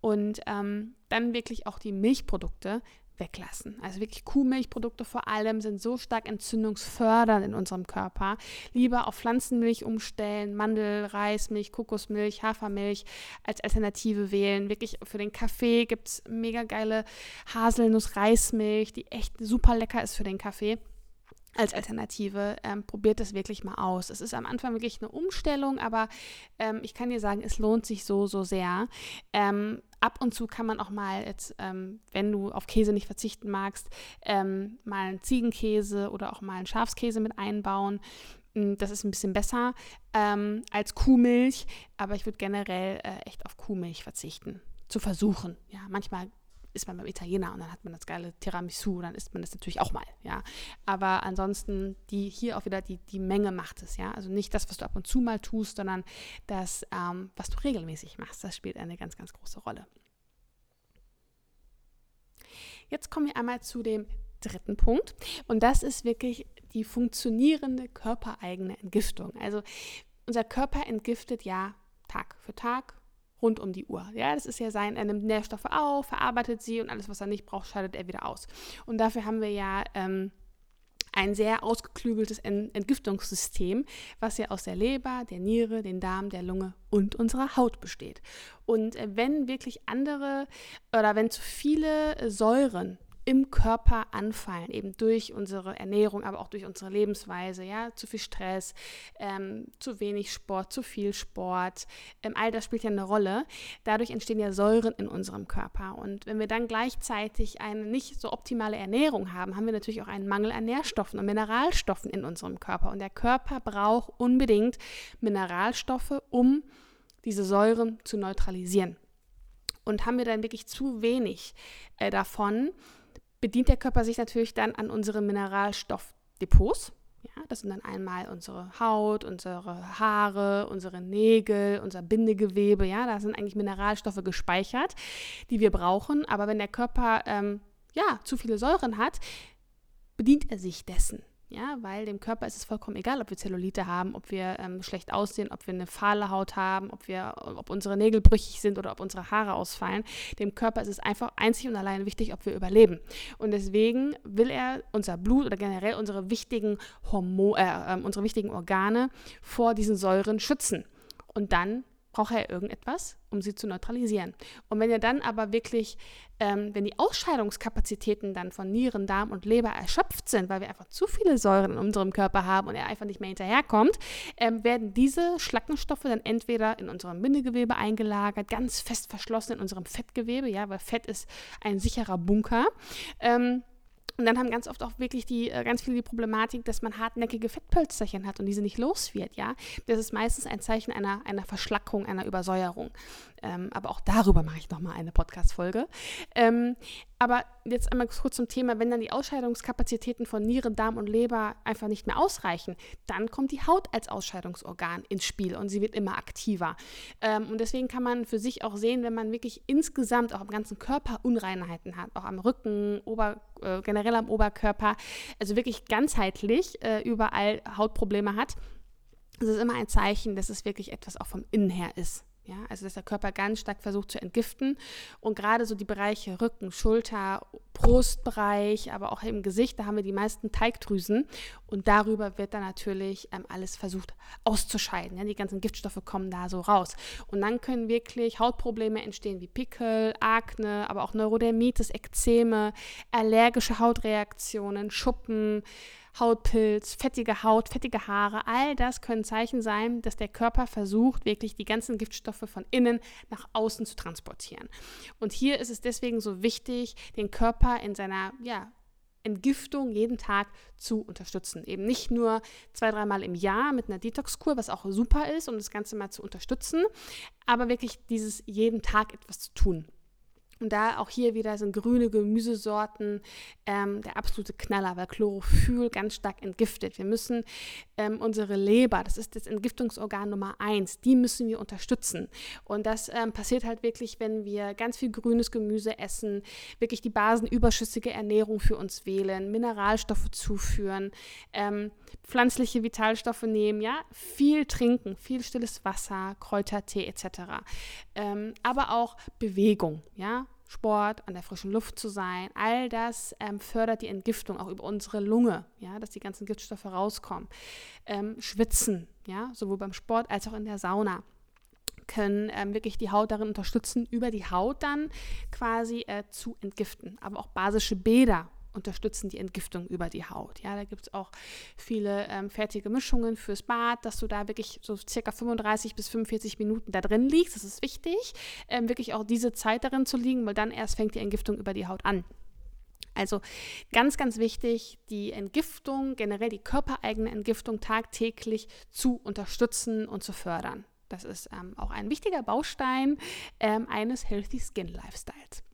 Und ähm, dann wirklich auch die Milchprodukte weglassen. Also wirklich Kuhmilchprodukte vor allem sind so stark entzündungsfördernd in unserem Körper. Lieber auf Pflanzenmilch umstellen, Mandel, Reismilch, Kokosmilch, Hafermilch als Alternative wählen. Wirklich für den Kaffee gibt es mega geile Haselnuss-Reismilch, die echt super lecker ist für den Kaffee als Alternative. Ähm, probiert das wirklich mal aus. Es ist am Anfang wirklich eine Umstellung, aber ähm, ich kann dir sagen, es lohnt sich so, so sehr. Ähm, ab und zu kann man auch mal jetzt, ähm, wenn du auf Käse nicht verzichten magst, ähm, mal einen Ziegenkäse oder auch mal einen Schafskäse mit einbauen. Hm, das ist ein bisschen besser ähm, als Kuhmilch, aber ich würde generell äh, echt auf Kuhmilch verzichten zu versuchen. Ja, manchmal ist man beim Italiener und dann hat man das geile Tiramisu, dann isst man das natürlich auch mal, ja. Aber ansonsten, die hier auch wieder die, die Menge macht es, ja. Also nicht das, was du ab und zu mal tust, sondern das, ähm, was du regelmäßig machst, das spielt eine ganz, ganz große Rolle. Jetzt kommen wir einmal zu dem dritten Punkt und das ist wirklich die funktionierende körpereigene Entgiftung. Also unser Körper entgiftet ja Tag für Tag, rund um die Uhr. Ja, das ist ja sein, er nimmt Nährstoffe auf, verarbeitet sie und alles, was er nicht braucht, scheidet er wieder aus. Und dafür haben wir ja ähm, ein sehr ausgeklügeltes Entgiftungssystem, was ja aus der Leber, der Niere, den Darm, der Lunge und unserer Haut besteht. Und äh, wenn wirklich andere oder wenn zu viele Säuren im Körper anfallen, eben durch unsere Ernährung, aber auch durch unsere Lebensweise, ja, zu viel Stress, ähm, zu wenig Sport, zu viel Sport, ähm, all das spielt ja eine Rolle. Dadurch entstehen ja Säuren in unserem Körper und wenn wir dann gleichzeitig eine nicht so optimale Ernährung haben, haben wir natürlich auch einen Mangel an Nährstoffen und Mineralstoffen in unserem Körper und der Körper braucht unbedingt Mineralstoffe, um diese Säuren zu neutralisieren. Und haben wir dann wirklich zu wenig äh, davon, bedient der Körper sich natürlich dann an unsere Mineralstoffdepots. Ja, das sind dann einmal unsere Haut, unsere Haare, unsere Nägel, unser Bindegewebe. Ja, da sind eigentlich Mineralstoffe gespeichert, die wir brauchen. Aber wenn der Körper ähm, ja, zu viele Säuren hat, bedient er sich dessen. Ja, weil dem Körper ist es vollkommen egal, ob wir Zellulite haben, ob wir ähm, schlecht aussehen, ob wir eine fahle Haut haben, ob, wir, ob unsere Nägel brüchig sind oder ob unsere Haare ausfallen. Dem Körper ist es einfach einzig und allein wichtig, ob wir überleben. Und deswegen will er unser Blut oder generell unsere wichtigen, Hormo äh, äh, unsere wichtigen Organe vor diesen Säuren schützen. Und dann braucht er irgendetwas, um sie zu neutralisieren. Und wenn er dann aber wirklich, ähm, wenn die Ausscheidungskapazitäten dann von Nieren, Darm und Leber erschöpft sind, weil wir einfach zu viele Säuren in unserem Körper haben und er einfach nicht mehr hinterherkommt, ähm, werden diese Schlackenstoffe dann entweder in unserem Bindegewebe eingelagert, ganz fest verschlossen in unserem Fettgewebe, ja, weil Fett ist ein sicherer Bunker. Ähm, und dann haben ganz oft auch wirklich die, äh, ganz viele die Problematik, dass man hartnäckige Fettpölzerchen hat und diese nicht los wird, ja. Das ist meistens ein Zeichen einer, einer Verschlackung, einer Übersäuerung. Ähm, aber auch darüber mache ich nochmal eine Podcast-Folge. Ähm, aber jetzt einmal kurz zum Thema, wenn dann die Ausscheidungskapazitäten von Niere, Darm und Leber einfach nicht mehr ausreichen, dann kommt die Haut als Ausscheidungsorgan ins Spiel und sie wird immer aktiver. Ähm, und deswegen kann man für sich auch sehen, wenn man wirklich insgesamt auch am ganzen Körper Unreinheiten hat, auch am Rücken, Ober, äh, generell am Oberkörper, also wirklich ganzheitlich äh, überall Hautprobleme hat, es ist immer ein Zeichen, dass es wirklich etwas auch vom Innen her ist. Ja, also dass der Körper ganz stark versucht zu entgiften. Und gerade so die Bereiche Rücken, Schulter, Brustbereich, aber auch im Gesicht, da haben wir die meisten Teigdrüsen. Und darüber wird dann natürlich ähm, alles versucht auszuscheiden. Ja, die ganzen Giftstoffe kommen da so raus. Und dann können wirklich Hautprobleme entstehen wie Pickel, Akne, aber auch Neurodermitis, Ekzeme, allergische Hautreaktionen, Schuppen. Hautpilz, fettige Haut, fettige Haare, all das können Zeichen sein, dass der Körper versucht, wirklich die ganzen Giftstoffe von innen nach außen zu transportieren. Und hier ist es deswegen so wichtig, den Körper in seiner ja, Entgiftung jeden Tag zu unterstützen. Eben nicht nur zwei, dreimal im Jahr mit einer Detox-Kur, was auch super ist, um das Ganze mal zu unterstützen, aber wirklich dieses jeden Tag etwas zu tun. Und da auch hier wieder sind grüne Gemüsesorten ähm, der absolute Knaller, weil Chlorophyll ganz stark entgiftet. Wir müssen ähm, unsere Leber, das ist das Entgiftungsorgan Nummer eins, die müssen wir unterstützen. Und das ähm, passiert halt wirklich, wenn wir ganz viel grünes Gemüse essen, wirklich die basenüberschüssige Ernährung für uns wählen, Mineralstoffe zuführen, ähm, pflanzliche Vitalstoffe nehmen, ja, viel trinken, viel stilles Wasser, Kräutertee etc. Ähm, aber auch Bewegung, ja, Sport, an der frischen Luft zu sein, all das ähm, fördert die Entgiftung auch über unsere Lunge, ja, dass die ganzen Giftstoffe rauskommen. Ähm, Schwitzen, ja, sowohl beim Sport als auch in der Sauna können ähm, wirklich die Haut darin unterstützen, über die Haut dann quasi äh, zu entgiften. Aber auch basische Bäder unterstützen die Entgiftung über die Haut. Ja, da gibt es auch viele ähm, fertige Mischungen fürs Bad, dass du da wirklich so circa 35 bis 45 Minuten da drin liegst. Das ist wichtig, ähm, wirklich auch diese Zeit darin zu liegen, weil dann erst fängt die Entgiftung über die Haut an. Also ganz, ganz wichtig, die Entgiftung, generell die körpereigene Entgiftung tagtäglich zu unterstützen und zu fördern. Das ist ähm, auch ein wichtiger Baustein ähm, eines Healthy Skin Lifestyles.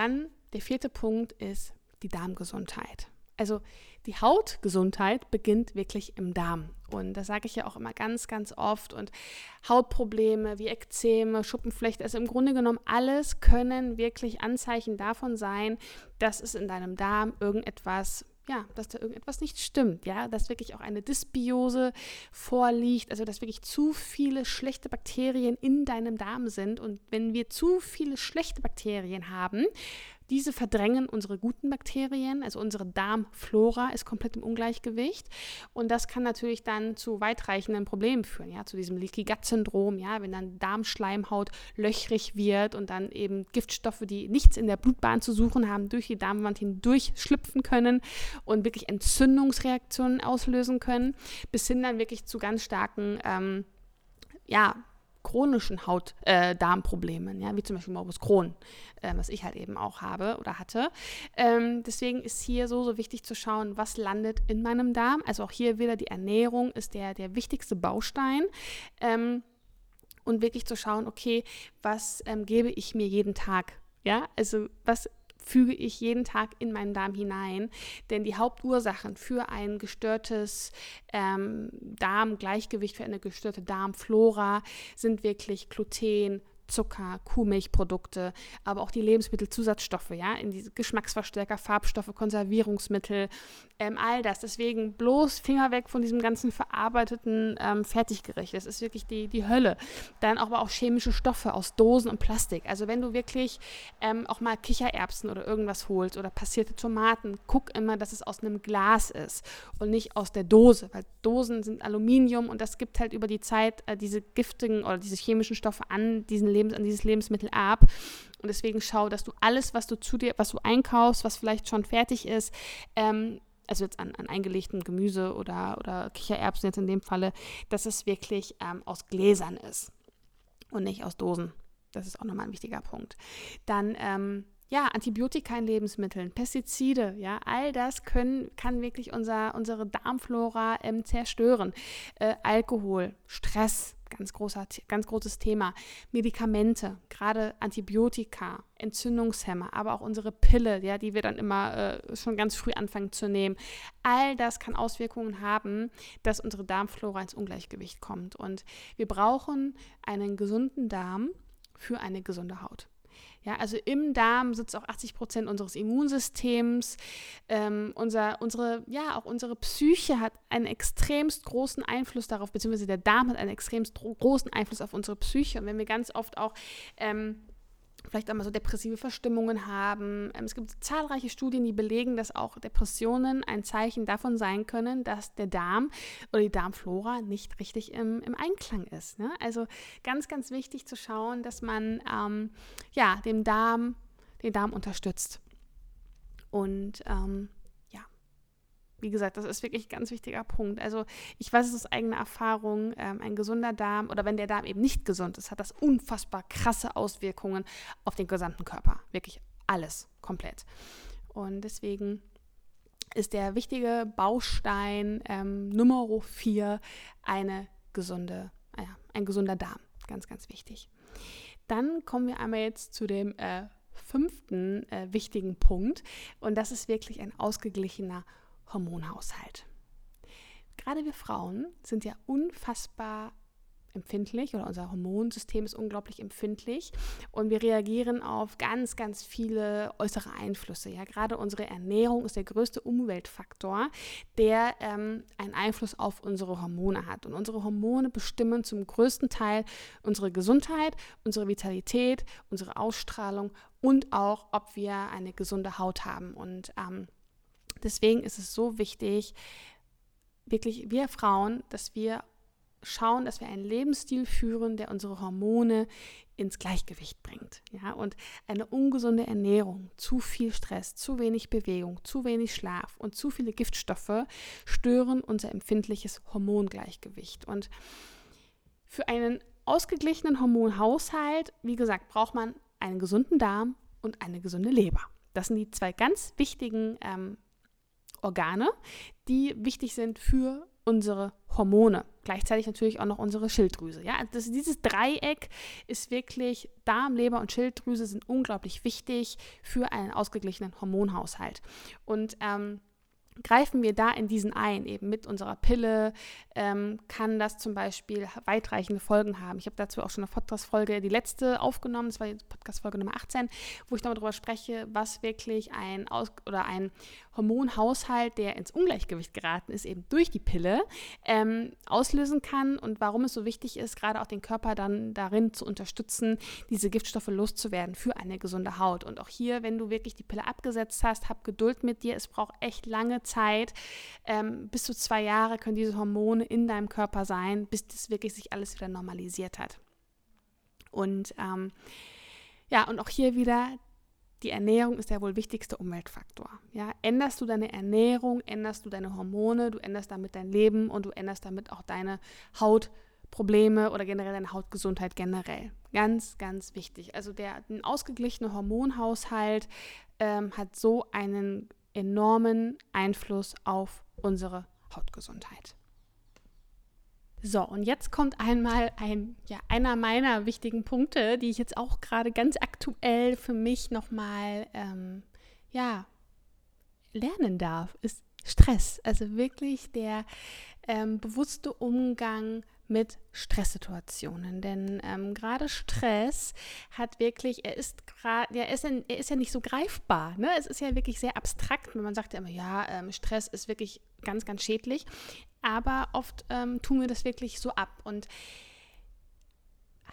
Dann der vierte Punkt ist die Darmgesundheit. Also die Hautgesundheit beginnt wirklich im Darm. Und das sage ich ja auch immer ganz, ganz oft. Und Hautprobleme wie Ekzeme, Schuppenflechte, also im Grunde genommen alles können wirklich Anzeichen davon sein, dass es in deinem Darm irgendetwas ja, dass da irgendetwas nicht stimmt, ja, dass wirklich auch eine Dysbiose vorliegt, also dass wirklich zu viele schlechte Bakterien in deinem Darm sind. Und wenn wir zu viele schlechte Bakterien haben, diese verdrängen unsere guten Bakterien, also unsere Darmflora ist komplett im Ungleichgewicht. Und das kann natürlich dann zu weitreichenden Problemen führen, ja, zu diesem Leaky Gut Syndrom, ja, wenn dann Darmschleimhaut löchrig wird und dann eben Giftstoffe, die nichts in der Blutbahn zu suchen haben, durch die Darmwand hindurch schlüpfen können und wirklich Entzündungsreaktionen auslösen können, bis hin dann wirklich zu ganz starken ähm, ja, chronischen Haut-Darmproblemen, äh, ja, wie zum Beispiel Morbus Crohn, äh, was ich halt eben auch habe oder hatte. Ähm, deswegen ist hier so, so wichtig zu schauen, was landet in meinem Darm. Also auch hier wieder die Ernährung ist der, der wichtigste Baustein. Ähm, und wirklich zu schauen, okay, was ähm, gebe ich mir jeden Tag? Ja, also was füge ich jeden Tag in meinen Darm hinein. Denn die Hauptursachen für ein gestörtes ähm, Darmgleichgewicht, für eine gestörte Darmflora sind wirklich Gluten, Zucker, Kuhmilchprodukte, aber auch die Lebensmittelzusatzstoffe, ja, in diese Geschmacksverstärker, Farbstoffe, Konservierungsmittel, ähm, all das. Deswegen bloß Finger weg von diesem ganzen verarbeiteten ähm, Fertiggericht. Das ist wirklich die, die Hölle. Dann aber auch chemische Stoffe aus Dosen und Plastik. Also wenn du wirklich ähm, auch mal Kichererbsen oder irgendwas holst oder passierte Tomaten, guck immer, dass es aus einem Glas ist und nicht aus der Dose, weil Dosen sind Aluminium und das gibt halt über die Zeit äh, diese giftigen oder diese chemischen Stoffe an diesen Lebens, an dieses Lebensmittel ab. Und deswegen schau, dass du alles, was du zu dir, was du einkaufst, was vielleicht schon fertig ist, ähm, also jetzt an, an eingelegtem Gemüse oder, oder Kichererbsen jetzt in dem Falle, dass es wirklich ähm, aus Gläsern ist und nicht aus Dosen. Das ist auch nochmal ein wichtiger Punkt. Dann ähm, ja, Antibiotika in Lebensmitteln, Pestizide, ja, all das können, kann wirklich unser, unsere Darmflora ähm, zerstören. Äh, Alkohol, Stress, ganz, großer, ganz großes Thema. Medikamente, gerade Antibiotika, Entzündungshemmer, aber auch unsere Pille, ja, die wir dann immer äh, schon ganz früh anfangen zu nehmen. All das kann Auswirkungen haben, dass unsere Darmflora ins Ungleichgewicht kommt. Und wir brauchen einen gesunden Darm für eine gesunde Haut. Ja, also im Darm sitzt auch 80 Prozent unseres Immunsystems. Ähm, unser, unsere, ja, auch unsere Psyche hat einen extremst großen Einfluss darauf, beziehungsweise der Darm hat einen extremst großen Einfluss auf unsere Psyche. Und wenn wir ganz oft auch ähm, vielleicht einmal so depressive Verstimmungen haben. Ähm, es gibt zahlreiche Studien, die belegen, dass auch Depressionen ein Zeichen davon sein können, dass der Darm oder die Darmflora nicht richtig im, im Einklang ist. Ne? Also ganz, ganz wichtig zu schauen, dass man ähm, ja, dem Darm, den Darm unterstützt. Und ähm, wie gesagt, das ist wirklich ein ganz wichtiger Punkt. Also ich weiß es aus eigener Erfahrung, ähm, ein gesunder Darm oder wenn der Darm eben nicht gesund ist, hat das unfassbar krasse Auswirkungen auf den gesamten Körper. Wirklich alles komplett. Und deswegen ist der wichtige Baustein ähm, Nummer vier eine gesunde, äh, ein gesunder Darm. Ganz, ganz wichtig. Dann kommen wir einmal jetzt zu dem äh, fünften äh, wichtigen Punkt und das ist wirklich ein ausgeglichener Hormonhaushalt. Gerade wir Frauen sind ja unfassbar empfindlich oder unser Hormonsystem ist unglaublich empfindlich und wir reagieren auf ganz, ganz viele äußere Einflüsse. Ja, gerade unsere Ernährung ist der größte Umweltfaktor, der ähm, einen Einfluss auf unsere Hormone hat. Und unsere Hormone bestimmen zum größten Teil unsere Gesundheit, unsere Vitalität, unsere Ausstrahlung und auch, ob wir eine gesunde Haut haben. Und ähm, Deswegen ist es so wichtig, wirklich wir Frauen, dass wir schauen, dass wir einen Lebensstil führen, der unsere Hormone ins Gleichgewicht bringt. Ja, und eine ungesunde Ernährung, zu viel Stress, zu wenig Bewegung, zu wenig Schlaf und zu viele Giftstoffe stören unser empfindliches Hormongleichgewicht. Und für einen ausgeglichenen Hormonhaushalt, wie gesagt, braucht man einen gesunden Darm und eine gesunde Leber. Das sind die zwei ganz wichtigen ähm, Organe, die wichtig sind für unsere Hormone. Gleichzeitig natürlich auch noch unsere Schilddrüse. Ja, das, dieses Dreieck ist wirklich, Darm, Leber und Schilddrüse sind unglaublich wichtig für einen ausgeglichenen Hormonhaushalt. Und ähm, greifen wir da in diesen ein, eben mit unserer Pille, ähm, kann das zum Beispiel weitreichende Folgen haben. Ich habe dazu auch schon eine Podcast-Folge, die letzte aufgenommen, das war die Podcast-Folge Nummer 18, wo ich darüber spreche, was wirklich ein Aus oder ein Hormonhaushalt, der ins Ungleichgewicht geraten ist, eben durch die Pille, ähm, auslösen kann und warum es so wichtig ist, gerade auch den Körper dann darin zu unterstützen, diese Giftstoffe loszuwerden für eine gesunde Haut. Und auch hier, wenn du wirklich die Pille abgesetzt hast, hab Geduld mit dir. Es braucht echt lange Zeit. Ähm, bis zu zwei Jahre können diese Hormone in deinem Körper sein, bis das wirklich sich alles wieder normalisiert hat. Und ähm, ja, und auch hier wieder die Ernährung ist der wohl wichtigste Umweltfaktor. Ja, änderst du deine Ernährung, änderst du deine Hormone, du änderst damit dein Leben und du änderst damit auch deine Hautprobleme oder generell deine Hautgesundheit generell. Ganz, ganz wichtig. Also der ein ausgeglichener Hormonhaushalt ähm, hat so einen enormen Einfluss auf unsere Hautgesundheit. So, und jetzt kommt einmal ein, ja, einer meiner wichtigen Punkte, die ich jetzt auch gerade ganz aktuell für mich nochmal, ähm, ja, lernen darf, ist Stress. Also wirklich der ähm, bewusste Umgang mit Stresssituationen. Denn ähm, gerade Stress hat wirklich, er ist gerade, er ist, er ist ja nicht so greifbar. Ne? Es ist ja wirklich sehr abstrakt. Man sagt ja immer, ja, ähm, Stress ist wirklich ganz, ganz schädlich aber oft ähm, tun wir das wirklich so ab. Und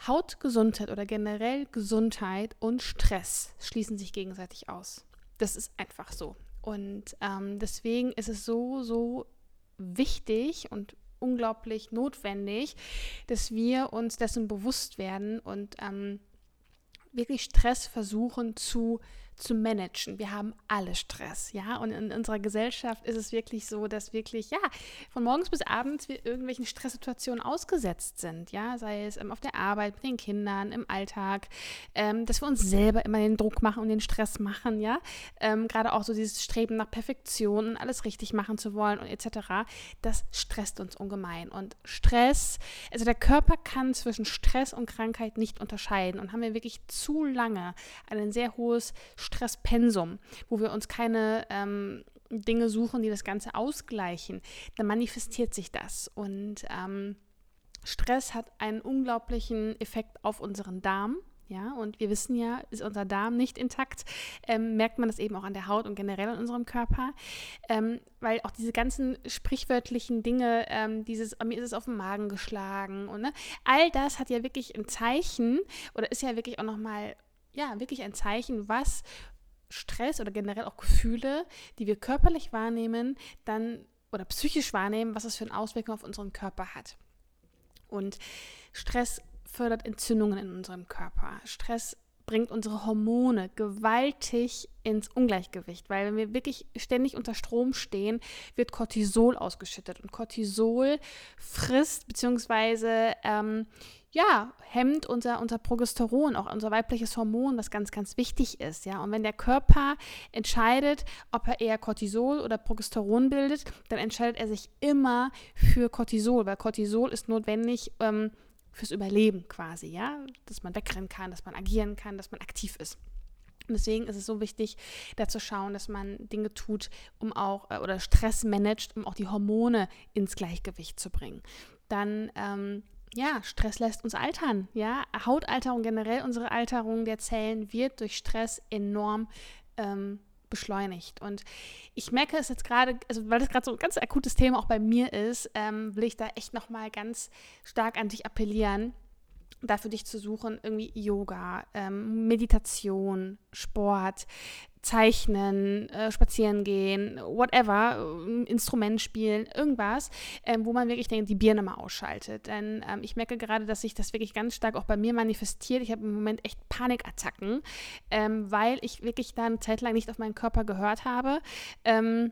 Hautgesundheit oder generell Gesundheit und Stress schließen sich gegenseitig aus. Das ist einfach so. Und ähm, deswegen ist es so, so wichtig und unglaublich notwendig, dass wir uns dessen bewusst werden und ähm, wirklich Stress versuchen zu zu managen. Wir haben alle Stress, ja. Und in unserer Gesellschaft ist es wirklich so, dass wirklich, ja, von morgens bis abends wir irgendwelchen Stresssituationen ausgesetzt sind, ja. Sei es ähm, auf der Arbeit, mit den Kindern, im Alltag, ähm, dass wir uns selber immer den Druck machen und den Stress machen, ja. Ähm, Gerade auch so dieses Streben nach Perfektion und alles richtig machen zu wollen und etc. Das stresst uns ungemein. Und Stress, also der Körper kann zwischen Stress und Krankheit nicht unterscheiden. Und haben wir wirklich zu lange ein sehr hohes Stresspensum, wo wir uns keine ähm, Dinge suchen, die das Ganze ausgleichen, dann manifestiert sich das. Und ähm, Stress hat einen unglaublichen Effekt auf unseren Darm. Ja, und wir wissen ja, ist unser Darm nicht intakt, ähm, merkt man das eben auch an der Haut und generell an unserem Körper. Ähm, weil auch diese ganzen sprichwörtlichen Dinge, ähm, dieses, mir ist es auf den Magen geschlagen und ne, all das hat ja wirklich ein Zeichen oder ist ja wirklich auch nochmal, ja, wirklich ein Zeichen, was Stress oder generell auch Gefühle, die wir körperlich wahrnehmen, dann oder psychisch wahrnehmen, was es für eine Auswirkung auf unseren Körper hat. Und Stress fördert Entzündungen in unserem Körper. Stress bringt unsere Hormone gewaltig ins Ungleichgewicht, weil wenn wir wirklich ständig unter Strom stehen, wird Cortisol ausgeschüttet und Cortisol frisst bzw. Ähm, ja, hemmt unser, unser Progesteron, auch unser weibliches Hormon, was ganz, ganz wichtig ist. Ja? Und wenn der Körper entscheidet, ob er eher Cortisol oder Progesteron bildet, dann entscheidet er sich immer für Cortisol, weil Cortisol ist notwendig, ähm, fürs Überleben quasi, ja, dass man wegrennen kann, dass man agieren kann, dass man aktiv ist. Und deswegen ist es so wichtig, da zu schauen, dass man Dinge tut, um auch, äh, oder Stress managt, um auch die Hormone ins Gleichgewicht zu bringen. Dann, ähm, ja, Stress lässt uns altern, ja. Hautalterung, generell unsere Alterung der Zellen wird durch Stress enorm ähm, beschleunigt. Und ich merke es jetzt gerade, also weil das gerade so ein ganz akutes Thema auch bei mir ist, ähm, will ich da echt nochmal ganz stark an dich appellieren, dafür dich zu suchen, irgendwie Yoga, ähm, Meditation, Sport, Zeichnen, äh, spazieren gehen, whatever, äh, Instrument spielen, irgendwas, ähm, wo man wirklich denkt, die Birne mal ausschaltet. Denn ähm, ich merke gerade, dass sich das wirklich ganz stark auch bei mir manifestiert. Ich habe im Moment echt Panikattacken, ähm, weil ich wirklich da eine Zeit lang nicht auf meinen Körper gehört habe. Ähm,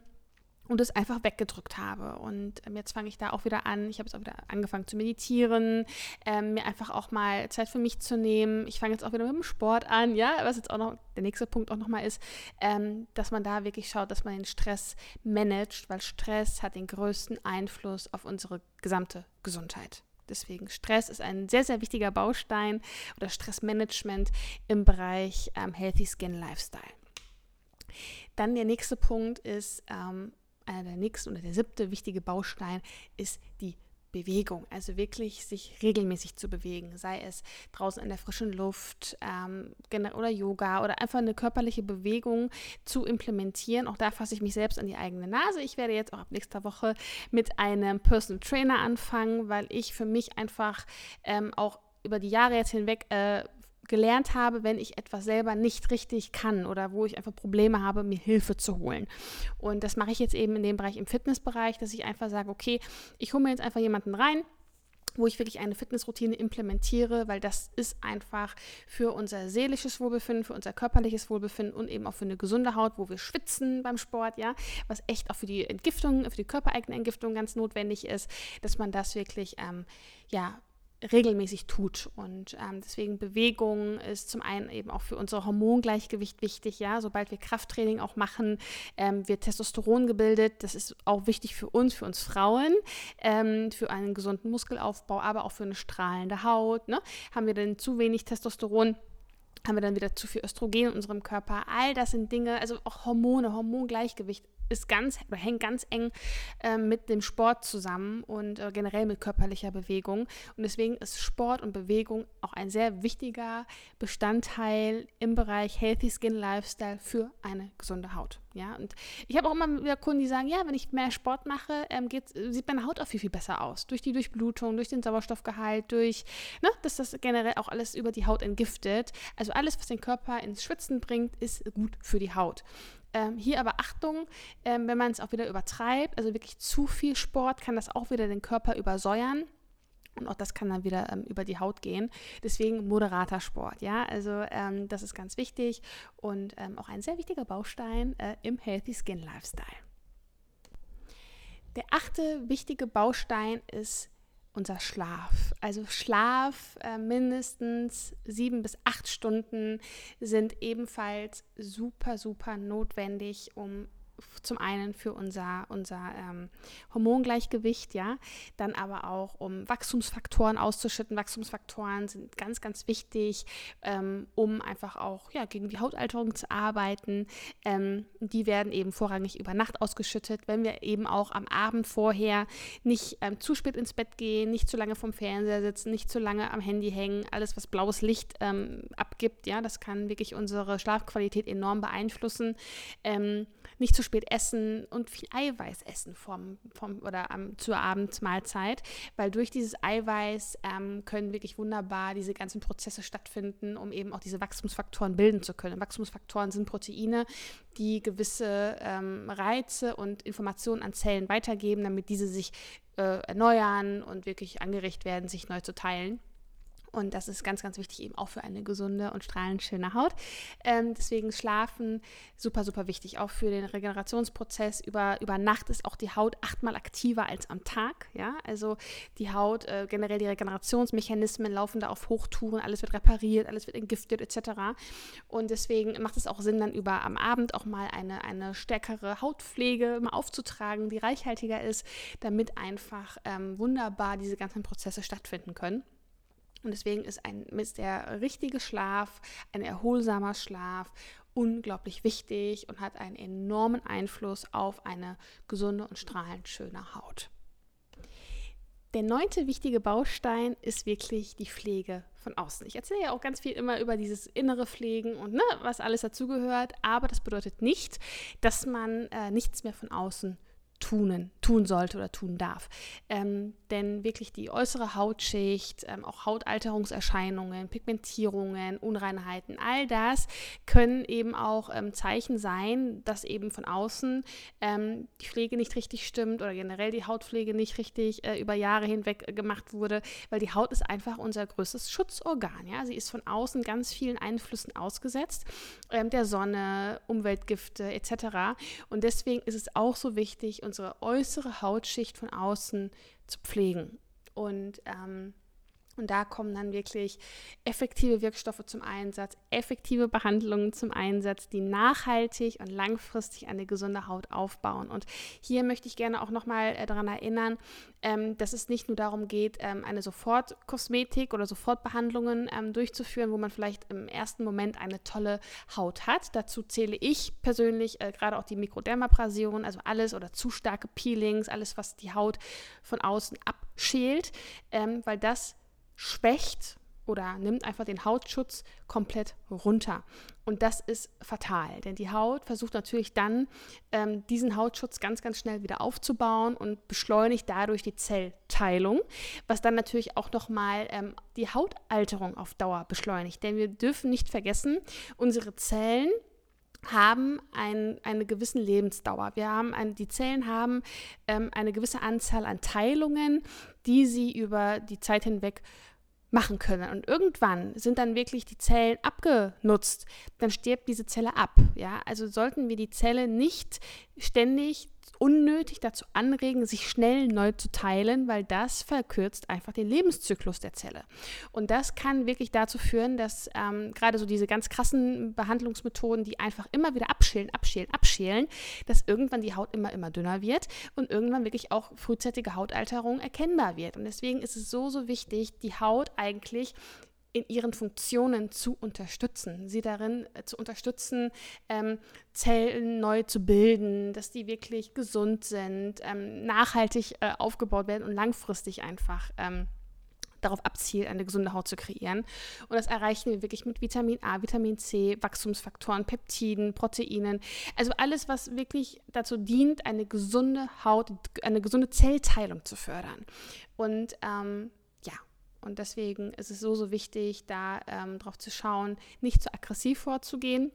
und es einfach weggedrückt habe. Und ähm, jetzt fange ich da auch wieder an. Ich habe jetzt auch wieder angefangen zu meditieren, ähm, mir einfach auch mal Zeit für mich zu nehmen. Ich fange jetzt auch wieder mit dem Sport an, ja, was jetzt auch noch der nächste Punkt auch nochmal ist, ähm, dass man da wirklich schaut, dass man den Stress managt, weil Stress hat den größten Einfluss auf unsere gesamte Gesundheit. Deswegen Stress ist ein sehr, sehr wichtiger Baustein oder Stressmanagement im Bereich ähm, Healthy Skin Lifestyle. Dann der nächste Punkt ist ähm, einer der nächsten oder der siebte wichtige Baustein ist die Bewegung, also wirklich sich regelmäßig zu bewegen, sei es draußen in der frischen Luft ähm, oder Yoga oder einfach eine körperliche Bewegung zu implementieren. Auch da fasse ich mich selbst an die eigene Nase. Ich werde jetzt auch ab nächster Woche mit einem Personal Trainer anfangen, weil ich für mich einfach ähm, auch über die Jahre jetzt hinweg äh, gelernt habe, wenn ich etwas selber nicht richtig kann oder wo ich einfach Probleme habe, mir Hilfe zu holen. Und das mache ich jetzt eben in dem Bereich im Fitnessbereich, dass ich einfach sage, okay, ich hole mir jetzt einfach jemanden rein, wo ich wirklich eine Fitnessroutine implementiere, weil das ist einfach für unser seelisches Wohlbefinden, für unser körperliches Wohlbefinden und eben auch für eine gesunde Haut, wo wir schwitzen beim Sport, ja, was echt auch für die Entgiftung, für die körpereigene Entgiftung ganz notwendig ist, dass man das wirklich, ähm, ja, regelmäßig tut. Und ähm, deswegen Bewegung ist zum einen eben auch für unser Hormongleichgewicht wichtig. Ja, sobald wir Krafttraining auch machen, ähm, wird Testosteron gebildet. Das ist auch wichtig für uns, für uns Frauen, ähm, für einen gesunden Muskelaufbau, aber auch für eine strahlende Haut. Ne? Haben wir denn zu wenig Testosteron? haben wir dann wieder zu viel Östrogen in unserem Körper. All das sind Dinge, also auch Hormone, Hormongleichgewicht ist ganz hängt ganz eng äh, mit dem Sport zusammen und äh, generell mit körperlicher Bewegung. Und deswegen ist Sport und Bewegung auch ein sehr wichtiger Bestandteil im Bereich Healthy Skin Lifestyle für eine gesunde Haut. Ja, und ich habe auch immer wieder Kunden, die sagen, ja, wenn ich mehr Sport mache, ähm, sieht meine Haut auch viel, viel besser aus. Durch die Durchblutung, durch den Sauerstoffgehalt, durch, ne, dass das generell auch alles über die Haut entgiftet. Also alles, was den Körper ins Schwitzen bringt, ist gut für die Haut. Ähm, hier aber Achtung, ähm, wenn man es auch wieder übertreibt, also wirklich zu viel Sport, kann das auch wieder den Körper übersäuern. Und auch das kann dann wieder ähm, über die Haut gehen. Deswegen moderater Sport, ja. Also ähm, das ist ganz wichtig und ähm, auch ein sehr wichtiger Baustein äh, im Healthy Skin Lifestyle. Der achte wichtige Baustein ist unser Schlaf. Also Schlaf äh, mindestens sieben bis acht Stunden sind ebenfalls super, super notwendig, um zum einen für unser, unser ähm, Hormongleichgewicht, ja, dann aber auch um Wachstumsfaktoren auszuschütten. Wachstumsfaktoren sind ganz, ganz wichtig, ähm, um einfach auch ja, gegen die Hautalterung zu arbeiten. Ähm, die werden eben vorrangig über Nacht ausgeschüttet, wenn wir eben auch am Abend vorher nicht ähm, zu spät ins Bett gehen, nicht zu lange vom Fernseher sitzen, nicht zu lange am Handy hängen, alles, was blaues Licht ähm, abgibt, ja, das kann wirklich unsere Schlafqualität enorm beeinflussen. Nicht zu spät essen und viel Eiweiß essen vom, vom, oder am, zur Abendmahlzeit, weil durch dieses Eiweiß ähm, können wirklich wunderbar diese ganzen Prozesse stattfinden, um eben auch diese Wachstumsfaktoren bilden zu können. Wachstumsfaktoren sind Proteine, die gewisse ähm, Reize und Informationen an Zellen weitergeben, damit diese sich äh, erneuern und wirklich angeregt werden, sich neu zu teilen. Und das ist ganz, ganz wichtig eben auch für eine gesunde und strahlend schöne Haut. Ähm, deswegen Schlafen super, super wichtig. Auch für den Regenerationsprozess. Über, über Nacht ist auch die Haut achtmal aktiver als am Tag. Ja? Also die Haut, äh, generell die Regenerationsmechanismen laufen da auf Hochtouren. Alles wird repariert, alles wird entgiftet etc. Und deswegen macht es auch Sinn, dann über am Abend auch mal eine, eine stärkere Hautpflege mal aufzutragen, die reichhaltiger ist, damit einfach ähm, wunderbar diese ganzen Prozesse stattfinden können. Und deswegen ist, ein, ist der richtige Schlaf, ein erholsamer Schlaf unglaublich wichtig und hat einen enormen Einfluss auf eine gesunde und strahlend schöne Haut. Der neunte wichtige Baustein ist wirklich die Pflege von außen. Ich erzähle ja auch ganz viel immer über dieses innere Pflegen und ne, was alles dazugehört, aber das bedeutet nicht, dass man äh, nichts mehr von außen tun, tun sollte oder tun darf. Ähm, denn wirklich die äußere Hautschicht, ähm, auch Hautalterungserscheinungen, Pigmentierungen, Unreinheiten, all das können eben auch ähm, Zeichen sein, dass eben von außen ähm, die Pflege nicht richtig stimmt oder generell die Hautpflege nicht richtig äh, über Jahre hinweg gemacht wurde, weil die Haut ist einfach unser größtes Schutzorgan. Ja? Sie ist von außen ganz vielen Einflüssen ausgesetzt, ähm, der Sonne, Umweltgifte etc. Und deswegen ist es auch so wichtig, unsere äußere Hautschicht von außen zu pflegen. Und ähm, und da kommen dann wirklich effektive Wirkstoffe zum Einsatz, effektive Behandlungen zum Einsatz, die nachhaltig und langfristig eine gesunde Haut aufbauen. Und hier möchte ich gerne auch nochmal äh, daran erinnern, ähm, dass es nicht nur darum geht, ähm, eine Sofortkosmetik oder Sofortbehandlungen ähm, durchzuführen, wo man vielleicht im ersten Moment eine tolle Haut hat. Dazu zähle ich persönlich äh, gerade auch die Mikrodermabrasion, also alles oder zu starke Peelings, alles, was die Haut von außen abschält, weil das schwächt oder nimmt einfach den Hautschutz komplett runter. Und das ist fatal, denn die Haut versucht natürlich dann, ähm, diesen Hautschutz ganz, ganz schnell wieder aufzubauen und beschleunigt dadurch die Zellteilung, was dann natürlich auch nochmal ähm, die Hautalterung auf Dauer beschleunigt. Denn wir dürfen nicht vergessen, unsere Zellen haben ein, eine gewisse Lebensdauer. Wir haben ein, die Zellen haben ähm, eine gewisse Anzahl an Teilungen, die sie über die Zeit hinweg machen können. Und irgendwann sind dann wirklich die Zellen abgenutzt, dann stirbt diese Zelle ab. Ja? Also sollten wir die Zelle nicht ständig unnötig dazu anregen, sich schnell neu zu teilen, weil das verkürzt einfach den Lebenszyklus der Zelle. Und das kann wirklich dazu führen, dass ähm, gerade so diese ganz krassen Behandlungsmethoden, die einfach immer wieder abschälen, abschälen, abschälen, dass irgendwann die Haut immer, immer dünner wird und irgendwann wirklich auch frühzeitige Hautalterung erkennbar wird. Und deswegen ist es so, so wichtig, die Haut eigentlich in ihren Funktionen zu unterstützen, sie darin äh, zu unterstützen, ähm, Zellen neu zu bilden, dass die wirklich gesund sind, ähm, nachhaltig äh, aufgebaut werden und langfristig einfach ähm, darauf abzielt, eine gesunde Haut zu kreieren. Und das erreichen wir wirklich mit Vitamin A, Vitamin C, Wachstumsfaktoren, Peptiden, Proteinen. Also alles, was wirklich dazu dient, eine gesunde Haut, eine gesunde Zellteilung zu fördern. Und ähm, und deswegen ist es so, so wichtig, da ähm, drauf zu schauen, nicht zu aggressiv vorzugehen.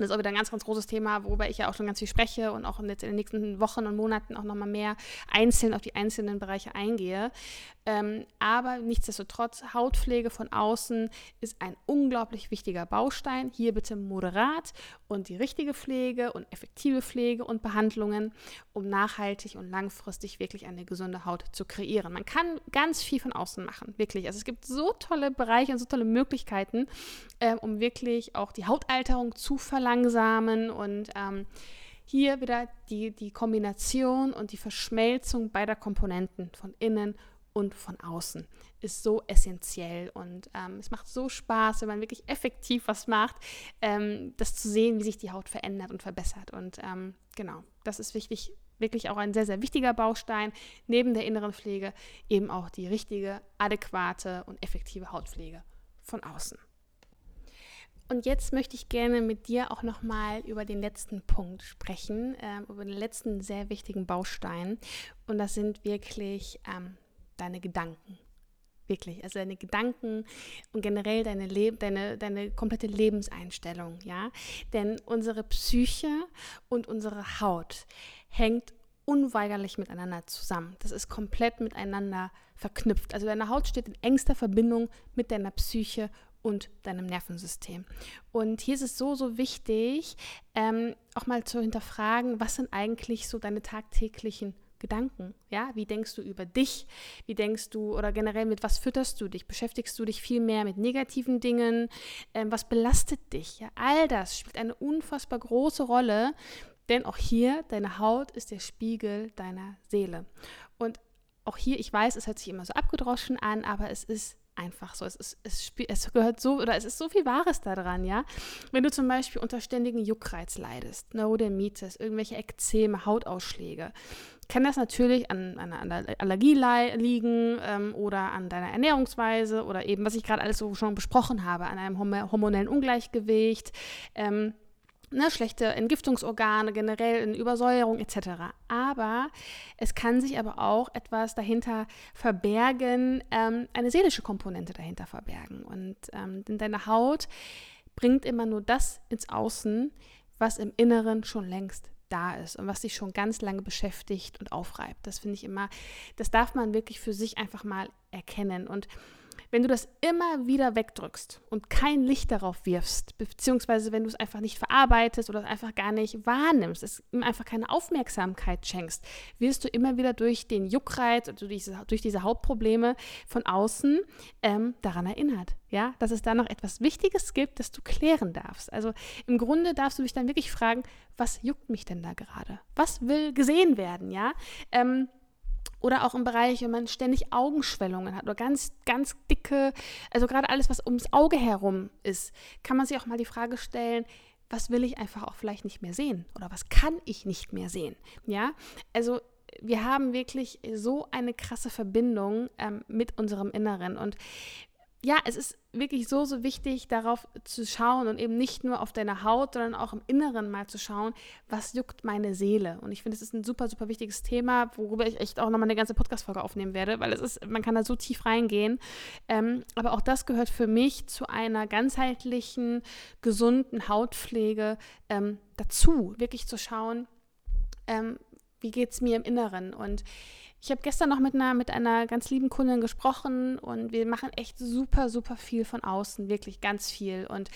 Das ist auch wieder ein ganz, ganz großes Thema, worüber ich ja auch schon ganz viel spreche und auch jetzt in den nächsten Wochen und Monaten auch nochmal mehr einzeln auf die einzelnen Bereiche eingehe. Ähm, aber nichtsdestotrotz, Hautpflege von außen ist ein unglaublich wichtiger Baustein. Hier bitte moderat und die richtige Pflege und effektive Pflege und Behandlungen, um nachhaltig und langfristig wirklich eine gesunde Haut zu kreieren. Man kann ganz viel von außen machen, wirklich. Also es gibt so tolle Bereiche und so tolle Möglichkeiten, äh, um wirklich auch die Hautalterung zu verlangsamen und ähm, hier wieder die, die Kombination und die Verschmelzung beider Komponenten von innen und von außen ist so essentiell und ähm, es macht so Spaß, wenn man wirklich effektiv was macht, ähm, das zu sehen, wie sich die Haut verändert und verbessert. Und ähm, genau, das ist wichtig, wirklich auch ein sehr, sehr wichtiger Baustein, neben der inneren Pflege eben auch die richtige, adäquate und effektive Hautpflege von außen. Und jetzt möchte ich gerne mit dir auch nochmal über den letzten Punkt sprechen, äh, über den letzten sehr wichtigen Baustein. Und das sind wirklich ähm, deine Gedanken. Wirklich, also deine Gedanken und generell deine, Leb deine, deine komplette Lebenseinstellung, ja. Denn unsere Psyche und unsere Haut hängt unweigerlich miteinander zusammen. Das ist komplett miteinander verknüpft. Also deine Haut steht in engster Verbindung mit deiner Psyche und deinem Nervensystem. Und hier ist es so, so wichtig, ähm, auch mal zu hinterfragen, was sind eigentlich so deine tagtäglichen Gedanken. Ja, wie denkst du über dich? Wie denkst du oder generell mit was fütterst du dich? Beschäftigst du dich viel mehr mit negativen Dingen? Ähm, was belastet dich? Ja, all das spielt eine unfassbar große Rolle, denn auch hier deine Haut ist der Spiegel deiner Seele. Und auch hier, ich weiß, es hört sich immer so abgedroschen an, aber es ist einfach so. Es, ist, es, es, gehört so, oder es ist so viel Wahres daran, ja. Wenn du zum Beispiel unter ständigen Juckreiz leidest, Neurodermitis, irgendwelche Ekzeme, Hautausschläge, kann das natürlich an, einer Allergie liegen ähm, oder an deiner Ernährungsweise oder eben, was ich gerade alles so schon besprochen habe, an einem hormonellen Ungleichgewicht. Ähm, Ne, schlechte Entgiftungsorgane, generell in Übersäuerung etc. Aber es kann sich aber auch etwas dahinter verbergen, ähm, eine seelische Komponente dahinter verbergen. Und ähm, denn deine Haut bringt immer nur das ins Außen, was im Inneren schon längst da ist und was dich schon ganz lange beschäftigt und aufreibt. Das finde ich immer, das darf man wirklich für sich einfach mal erkennen. Und wenn du das immer wieder wegdrückst und kein Licht darauf wirfst, beziehungsweise wenn du es einfach nicht verarbeitest oder einfach gar nicht wahrnimmst, es ihm einfach keine Aufmerksamkeit schenkst, wirst du immer wieder durch den Juckreiz oder durch diese, durch diese Hauptprobleme von außen ähm, daran erinnert. Ja, dass es da noch etwas Wichtiges gibt, das du klären darfst. Also im Grunde darfst du dich dann wirklich fragen, was juckt mich denn da gerade? Was will gesehen werden? Ja, ähm, oder auch im Bereich, wenn man ständig Augenschwellungen hat oder ganz, ganz dicke, also gerade alles, was ums Auge herum ist, kann man sich auch mal die Frage stellen, was will ich einfach auch vielleicht nicht mehr sehen oder was kann ich nicht mehr sehen? Ja, also wir haben wirklich so eine krasse Verbindung ähm, mit unserem Inneren und ja, es ist wirklich so, so wichtig, darauf zu schauen und eben nicht nur auf deine Haut, sondern auch im Inneren mal zu schauen, was juckt meine Seele. Und ich finde, es ist ein super, super wichtiges Thema, worüber ich echt auch nochmal eine ganze Podcast-Folge aufnehmen werde, weil es ist, man kann da so tief reingehen. Ähm, aber auch das gehört für mich zu einer ganzheitlichen, gesunden Hautpflege ähm, dazu, wirklich zu schauen, ähm, wie geht es mir im Inneren und ich habe gestern noch mit einer, mit einer ganz lieben Kundin gesprochen und wir machen echt super, super viel von außen, wirklich ganz viel. Und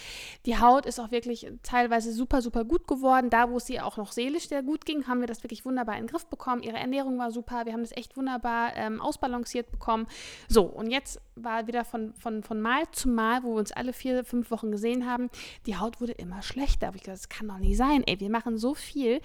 die Haut ist auch wirklich teilweise super, super gut geworden. Da, wo es ihr auch noch seelisch sehr gut ging, haben wir das wirklich wunderbar in den Griff bekommen. Ihre Ernährung war super, wir haben das echt wunderbar ähm, ausbalanciert bekommen. So, und jetzt war wieder von, von, von Mal zu Mal, wo wir uns alle vier, fünf Wochen gesehen haben, die Haut wurde immer schlechter. Aber ich glaube, das kann doch nicht sein. Ey, wir machen so viel.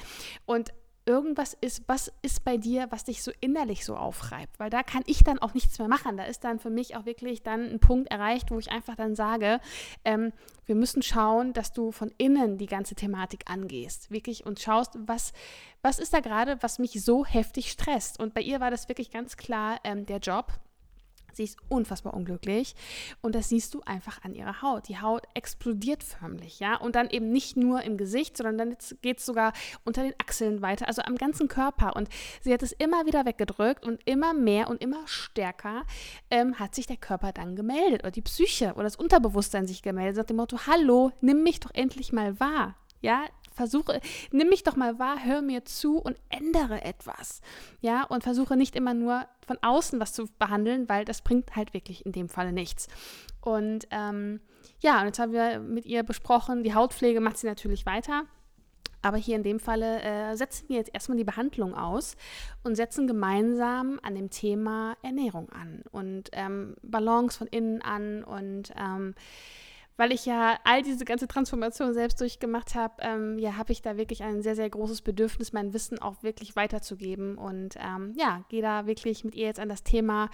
Und irgendwas ist, was ist bei dir, was dich so innerlich so aufreibt, weil da kann ich dann auch nichts mehr machen. Da ist dann für mich auch wirklich dann ein Punkt erreicht, wo ich einfach dann sage, ähm, wir müssen schauen, dass du von innen die ganze Thematik angehst, wirklich und schaust, was, was ist da gerade, was mich so heftig stresst. Und bei ihr war das wirklich ganz klar ähm, der Job Sie ist unfassbar unglücklich und das siehst du einfach an ihrer Haut. Die Haut explodiert förmlich, ja, und dann eben nicht nur im Gesicht, sondern dann geht es sogar unter den Achseln weiter, also am ganzen Körper. Und sie hat es immer wieder weggedrückt und immer mehr und immer stärker ähm, hat sich der Körper dann gemeldet oder die Psyche oder das Unterbewusstsein sich gemeldet, nach dem Motto: Hallo, nimm mich doch endlich mal wahr. Ja, versuche, nimm mich doch mal wahr, hör mir zu und ändere etwas. Ja, und versuche nicht immer nur von außen was zu behandeln, weil das bringt halt wirklich in dem Falle nichts. Und ähm, ja, und jetzt haben wir mit ihr besprochen, die Hautpflege macht sie natürlich weiter. Aber hier in dem Falle äh, setzen wir jetzt erstmal die Behandlung aus und setzen gemeinsam an dem Thema Ernährung an und ähm, Balance von innen an und ähm, weil ich ja all diese ganze Transformation selbst durchgemacht habe, ähm, ja, habe ich da wirklich ein sehr, sehr großes Bedürfnis, mein Wissen auch wirklich weiterzugeben. Und ähm, ja, gehe da wirklich mit ihr jetzt an das Thema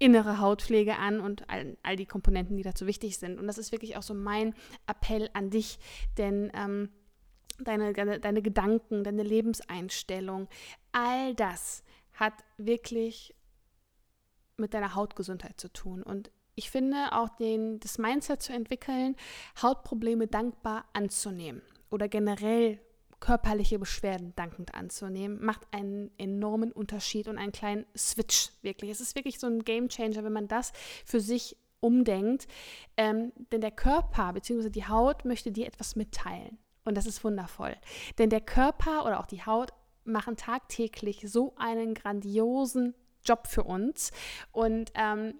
innere Hautpflege an und all, all, die Komponenten, die dazu wichtig sind. Und das ist wirklich auch so mein Appell an dich, denn ähm, deine, deine Gedanken, deine Lebenseinstellung, all das hat wirklich mit deiner Hautgesundheit zu tun. Und ich finde auch den, das Mindset zu entwickeln, Hautprobleme dankbar anzunehmen oder generell körperliche Beschwerden dankend anzunehmen, macht einen enormen Unterschied und einen kleinen Switch wirklich. Es ist wirklich so ein Game Changer, wenn man das für sich umdenkt. Ähm, denn der Körper bzw. die Haut möchte dir etwas mitteilen. Und das ist wundervoll. Denn der Körper oder auch die Haut machen tagtäglich so einen grandiosen Job für uns. Und ähm,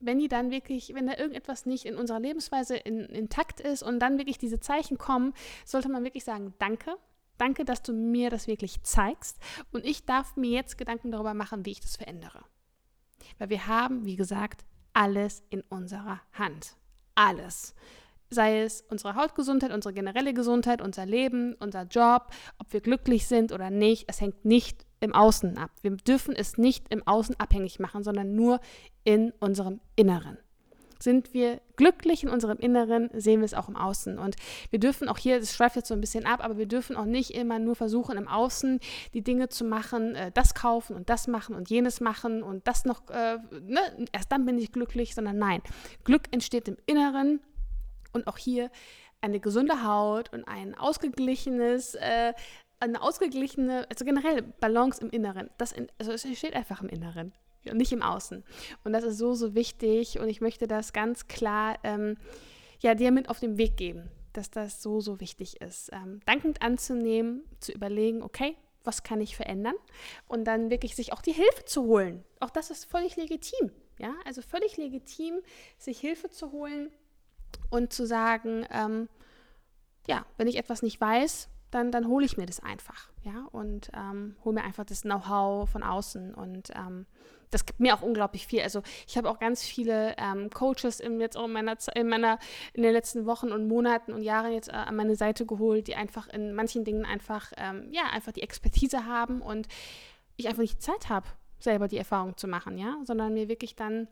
wenn die dann wirklich, wenn da irgendetwas nicht in unserer Lebensweise in, intakt ist und dann wirklich diese Zeichen kommen, sollte man wirklich sagen, danke. Danke, dass du mir das wirklich zeigst. Und ich darf mir jetzt Gedanken darüber machen, wie ich das verändere. Weil wir haben, wie gesagt, alles in unserer Hand. Alles. Sei es unsere Hautgesundheit, unsere generelle Gesundheit, unser Leben, unser Job, ob wir glücklich sind oder nicht. Es hängt nicht im Außen ab. Wir dürfen es nicht im Außen abhängig machen, sondern nur in unserem Inneren. Sind wir glücklich in unserem Inneren, sehen wir es auch im Außen. Und wir dürfen auch hier, das schweift jetzt so ein bisschen ab, aber wir dürfen auch nicht immer nur versuchen, im Außen die Dinge zu machen, äh, das kaufen und das machen und jenes machen und das noch, äh, ne? erst dann bin ich glücklich, sondern nein. Glück entsteht im Inneren und auch hier eine gesunde Haut und ein ausgeglichenes, äh, eine ausgeglichene, also generell Balance im Inneren. Das in, also es entsteht einfach im Inneren und nicht im Außen. Und das ist so, so wichtig und ich möchte das ganz klar ähm, ja, dir mit auf den Weg geben, dass das so, so wichtig ist. Ähm, dankend anzunehmen, zu überlegen, okay, was kann ich verändern? Und dann wirklich sich auch die Hilfe zu holen. Auch das ist völlig legitim. Ja, also völlig legitim, sich Hilfe zu holen und zu sagen, ähm, ja, wenn ich etwas nicht weiß, dann, dann hole ich mir das einfach, ja, und ähm, hole mir einfach das Know-how von außen und ähm, das gibt mir auch unglaublich viel. Also ich habe auch ganz viele ähm, Coaches in, jetzt auch in meiner, in meiner, in den letzten Wochen und Monaten und Jahren jetzt äh, an meine Seite geholt, die einfach in manchen Dingen einfach, ähm, ja, einfach die Expertise haben und ich einfach nicht Zeit habe, selber die Erfahrung zu machen, ja, sondern mir wirklich dann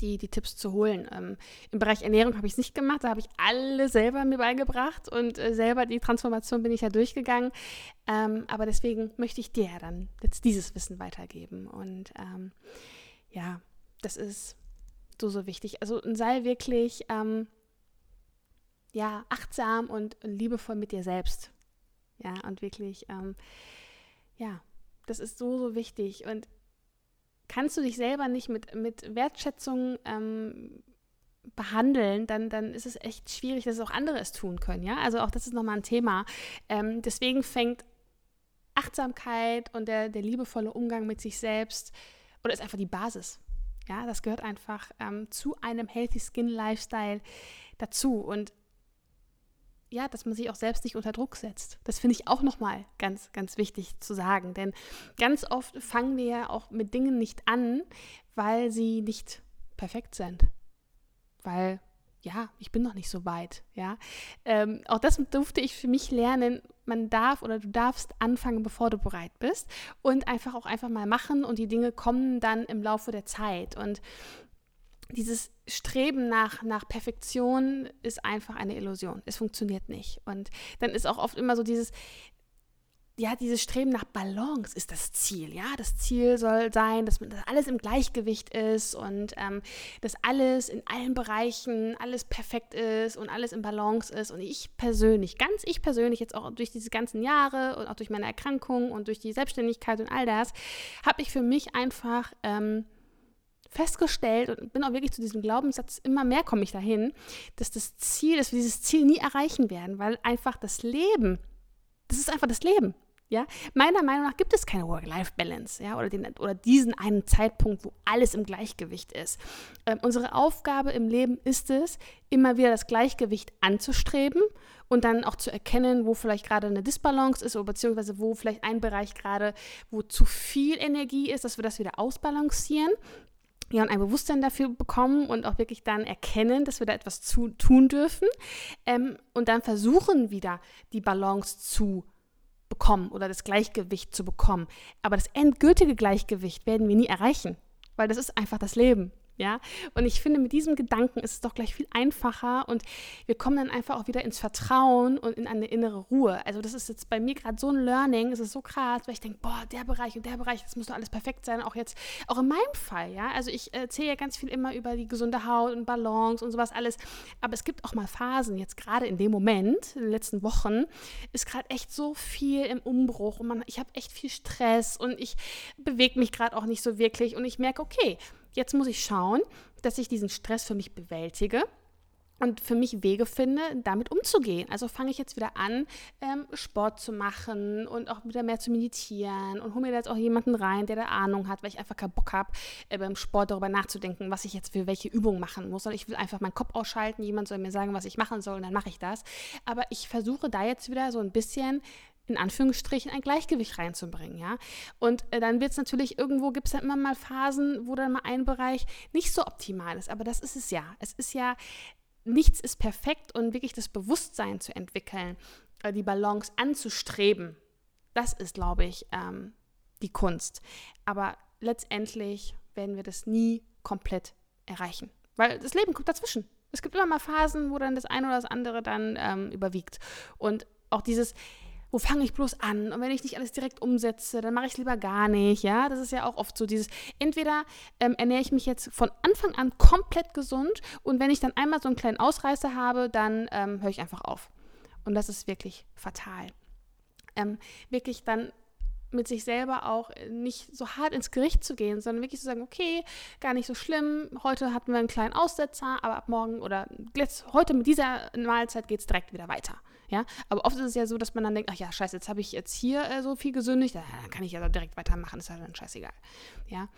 die, die Tipps zu holen. Ähm, Im Bereich Ernährung habe ich es nicht gemacht, da habe ich alle selber mir beigebracht und äh, selber die Transformation bin ich ja durchgegangen. Ähm, aber deswegen möchte ich dir ja dann jetzt dieses Wissen weitergeben. Und ähm, ja, das ist so, so wichtig. Also sei wirklich ähm, ja, achtsam und, und, liebevoll mit dir selbst. Ja, und wirklich, ähm, ja, das ist so, so wichtig. Und kannst du dich selber nicht mit, mit Wertschätzung ähm, behandeln, dann, dann ist es echt schwierig, dass auch andere es tun können. Ja, also auch das ist nochmal ein Thema. Ähm, deswegen fängt Achtsamkeit und der, der liebevolle Umgang mit sich selbst oder ist einfach die Basis. Ja, das gehört einfach ähm, zu einem Healthy Skin Lifestyle dazu. Und ja, dass man sich auch selbst nicht unter Druck setzt. Das finde ich auch nochmal ganz, ganz wichtig zu sagen. Denn ganz oft fangen wir ja auch mit Dingen nicht an, weil sie nicht perfekt sind. Weil, ja, ich bin noch nicht so weit. Ja, ähm, auch das durfte ich für mich lernen. Man darf oder du darfst anfangen, bevor du bereit bist. Und einfach auch einfach mal machen und die Dinge kommen dann im Laufe der Zeit. Und dieses Streben nach, nach Perfektion ist einfach eine Illusion. Es funktioniert nicht. Und dann ist auch oft immer so dieses, ja, dieses Streben nach Balance ist das Ziel. Ja, das Ziel soll sein, dass, dass alles im Gleichgewicht ist und ähm, dass alles in allen Bereichen, alles perfekt ist und alles im Balance ist. Und ich persönlich, ganz ich persönlich, jetzt auch durch diese ganzen Jahre und auch durch meine Erkrankung und durch die Selbstständigkeit und all das, habe ich für mich einfach ähm, festgestellt und bin auch wirklich zu diesem Glaubenssatz, immer mehr komme ich dahin, dass das Ziel, dass wir dieses Ziel nie erreichen werden, weil einfach das Leben, das ist einfach das Leben. Ja, meiner Meinung nach gibt es keine Work-Life-Balance, ja, oder, den, oder diesen einen Zeitpunkt, wo alles im Gleichgewicht ist. Ähm, unsere Aufgabe im Leben ist es, immer wieder das Gleichgewicht anzustreben und dann auch zu erkennen, wo vielleicht gerade eine Disbalance ist oder beziehungsweise wo vielleicht ein Bereich gerade, wo zu viel Energie ist, dass wir das wieder ausbalancieren ja, und ein Bewusstsein dafür bekommen und auch wirklich dann erkennen, dass wir da etwas zu, tun dürfen ähm, und dann versuchen wieder die Balance zu bekommen oder das Gleichgewicht zu bekommen. Aber das endgültige Gleichgewicht werden wir nie erreichen, weil das ist einfach das Leben. Ja, und ich finde, mit diesem Gedanken ist es doch gleich viel einfacher und wir kommen dann einfach auch wieder ins Vertrauen und in eine innere Ruhe. Also, das ist jetzt bei mir gerade so ein Learning, es ist so krass, weil ich denke, boah, der Bereich und der Bereich, das muss doch alles perfekt sein, auch jetzt, auch in meinem Fall, ja. Also, ich erzähle ja ganz viel immer über die gesunde Haut und Balance und sowas alles, aber es gibt auch mal Phasen, jetzt gerade in dem Moment, in den letzten Wochen, ist gerade echt so viel im Umbruch und man, ich habe echt viel Stress und ich bewege mich gerade auch nicht so wirklich und ich merke, okay, Jetzt muss ich schauen, dass ich diesen Stress für mich bewältige und für mich Wege finde, damit umzugehen. Also fange ich jetzt wieder an, ähm, Sport zu machen und auch wieder mehr zu meditieren und hole mir jetzt auch jemanden rein, der da Ahnung hat, weil ich einfach keinen Bock habe, äh, beim Sport darüber nachzudenken, was ich jetzt für welche Übung machen muss. Sondern ich will einfach meinen Kopf ausschalten, jemand soll mir sagen, was ich machen soll und dann mache ich das. Aber ich versuche da jetzt wieder so ein bisschen in Anführungsstrichen ein Gleichgewicht reinzubringen, ja. Und äh, dann wird es natürlich, irgendwo gibt es dann immer mal Phasen, wo dann mal ein Bereich nicht so optimal ist. Aber das ist es ja. Es ist ja, nichts ist perfekt und wirklich das Bewusstsein zu entwickeln, äh, die Balance anzustreben, das ist, glaube ich, ähm, die Kunst. Aber letztendlich werden wir das nie komplett erreichen. Weil das Leben kommt dazwischen. Es gibt immer mal Phasen, wo dann das eine oder das andere dann ähm, überwiegt. Und auch dieses, wo fange ich bloß an? Und wenn ich nicht alles direkt umsetze, dann mache ich es lieber gar nicht. Ja, das ist ja auch oft so dieses, entweder ähm, ernähre ich mich jetzt von Anfang an komplett gesund und wenn ich dann einmal so einen kleinen Ausreißer habe, dann ähm, höre ich einfach auf. Und das ist wirklich fatal. Ähm, wirklich dann mit sich selber auch nicht so hart ins Gericht zu gehen, sondern wirklich zu sagen, okay, gar nicht so schlimm, heute hatten wir einen kleinen Aussetzer, aber ab morgen oder jetzt, heute mit dieser Mahlzeit geht es direkt wieder weiter. Ja, aber oft ist es ja so, dass man dann denkt, ach ja, scheiße, jetzt habe ich jetzt hier äh, so viel gesündigt, dann kann ich ja direkt weitermachen, ist ja dann scheißegal. Ja,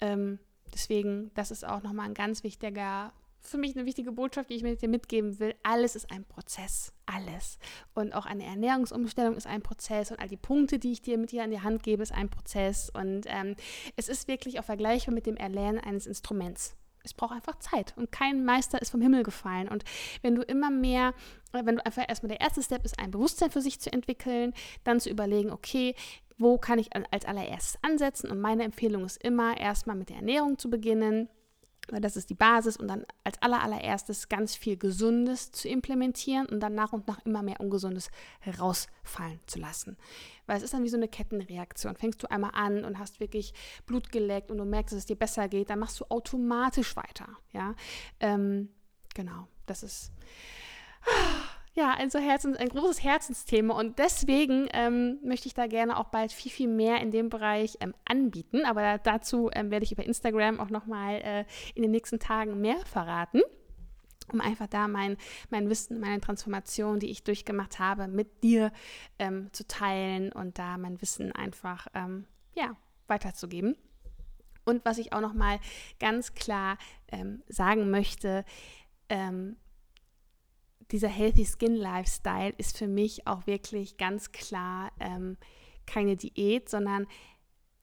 ähm, deswegen, das ist auch nochmal ein ganz wichtiger, für mich eine wichtige Botschaft, die ich mit dir mitgeben will. Alles ist ein Prozess, alles. Und auch eine Ernährungsumstellung ist ein Prozess und all die Punkte, die ich dir mit dir an die Hand gebe, ist ein Prozess. Und ähm, es ist wirklich auch vergleichbar mit dem Erlernen eines Instruments es braucht einfach Zeit und kein Meister ist vom Himmel gefallen. Und wenn du immer mehr, äh, wenn du einfach erstmal der erste Step ist, ein Bewusstsein für sich zu entwickeln, dann zu überlegen, okay, wo kann ich als allererstes ansetzen? Und meine Empfehlung ist immer, erstmal mit der Ernährung zu beginnen das ist die Basis und dann als allererstes ganz viel Gesundes zu implementieren und dann nach und nach immer mehr Ungesundes herausfallen zu lassen. Weil es ist dann wie so eine Kettenreaktion. Fängst du einmal an und hast wirklich Blut geleckt und du merkst, dass es dir besser geht, dann machst du automatisch weiter. Ja, ähm, genau, das ist ja, ein, so Herzens, ein großes Herzensthema und deswegen ähm, möchte ich da gerne auch bald viel, viel mehr in dem Bereich ähm, anbieten. Aber dazu ähm, werde ich über Instagram auch nochmal äh, in den nächsten Tagen mehr verraten um einfach da mein, mein Wissen, meine Transformation, die ich durchgemacht habe, mit dir ähm, zu teilen und da mein Wissen einfach ähm, ja, weiterzugeben. Und was ich auch nochmal ganz klar ähm, sagen möchte, ähm, dieser Healthy Skin Lifestyle ist für mich auch wirklich ganz klar ähm, keine Diät, sondern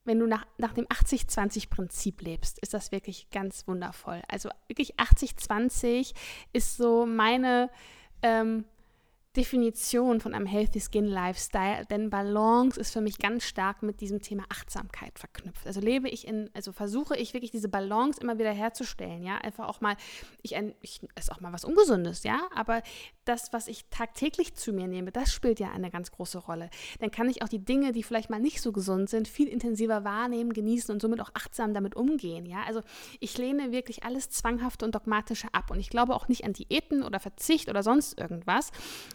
wenn du nach, nach dem 80-20-Prinzip lebst, ist das wirklich ganz wundervoll. Also wirklich 80-20 ist so meine ähm, Definition von einem Healthy Skin Lifestyle, denn Balance ist für mich ganz stark mit diesem Thema Achtsamkeit verknüpft. Also lebe ich in, also versuche ich wirklich diese Balance immer wieder herzustellen, ja, einfach auch mal, ich, ich esse auch mal was Ungesundes, ja, aber das, was ich tagtäglich zu mir nehme, das spielt ja eine ganz große Rolle. Dann kann ich auch die Dinge, die vielleicht mal nicht so gesund sind, viel intensiver wahrnehmen, genießen und somit auch achtsam damit umgehen, ja. Also ich lehne wirklich alles Zwanghafte und Dogmatische ab und ich glaube auch nicht an Diäten oder Verzicht oder sonst irgendwas,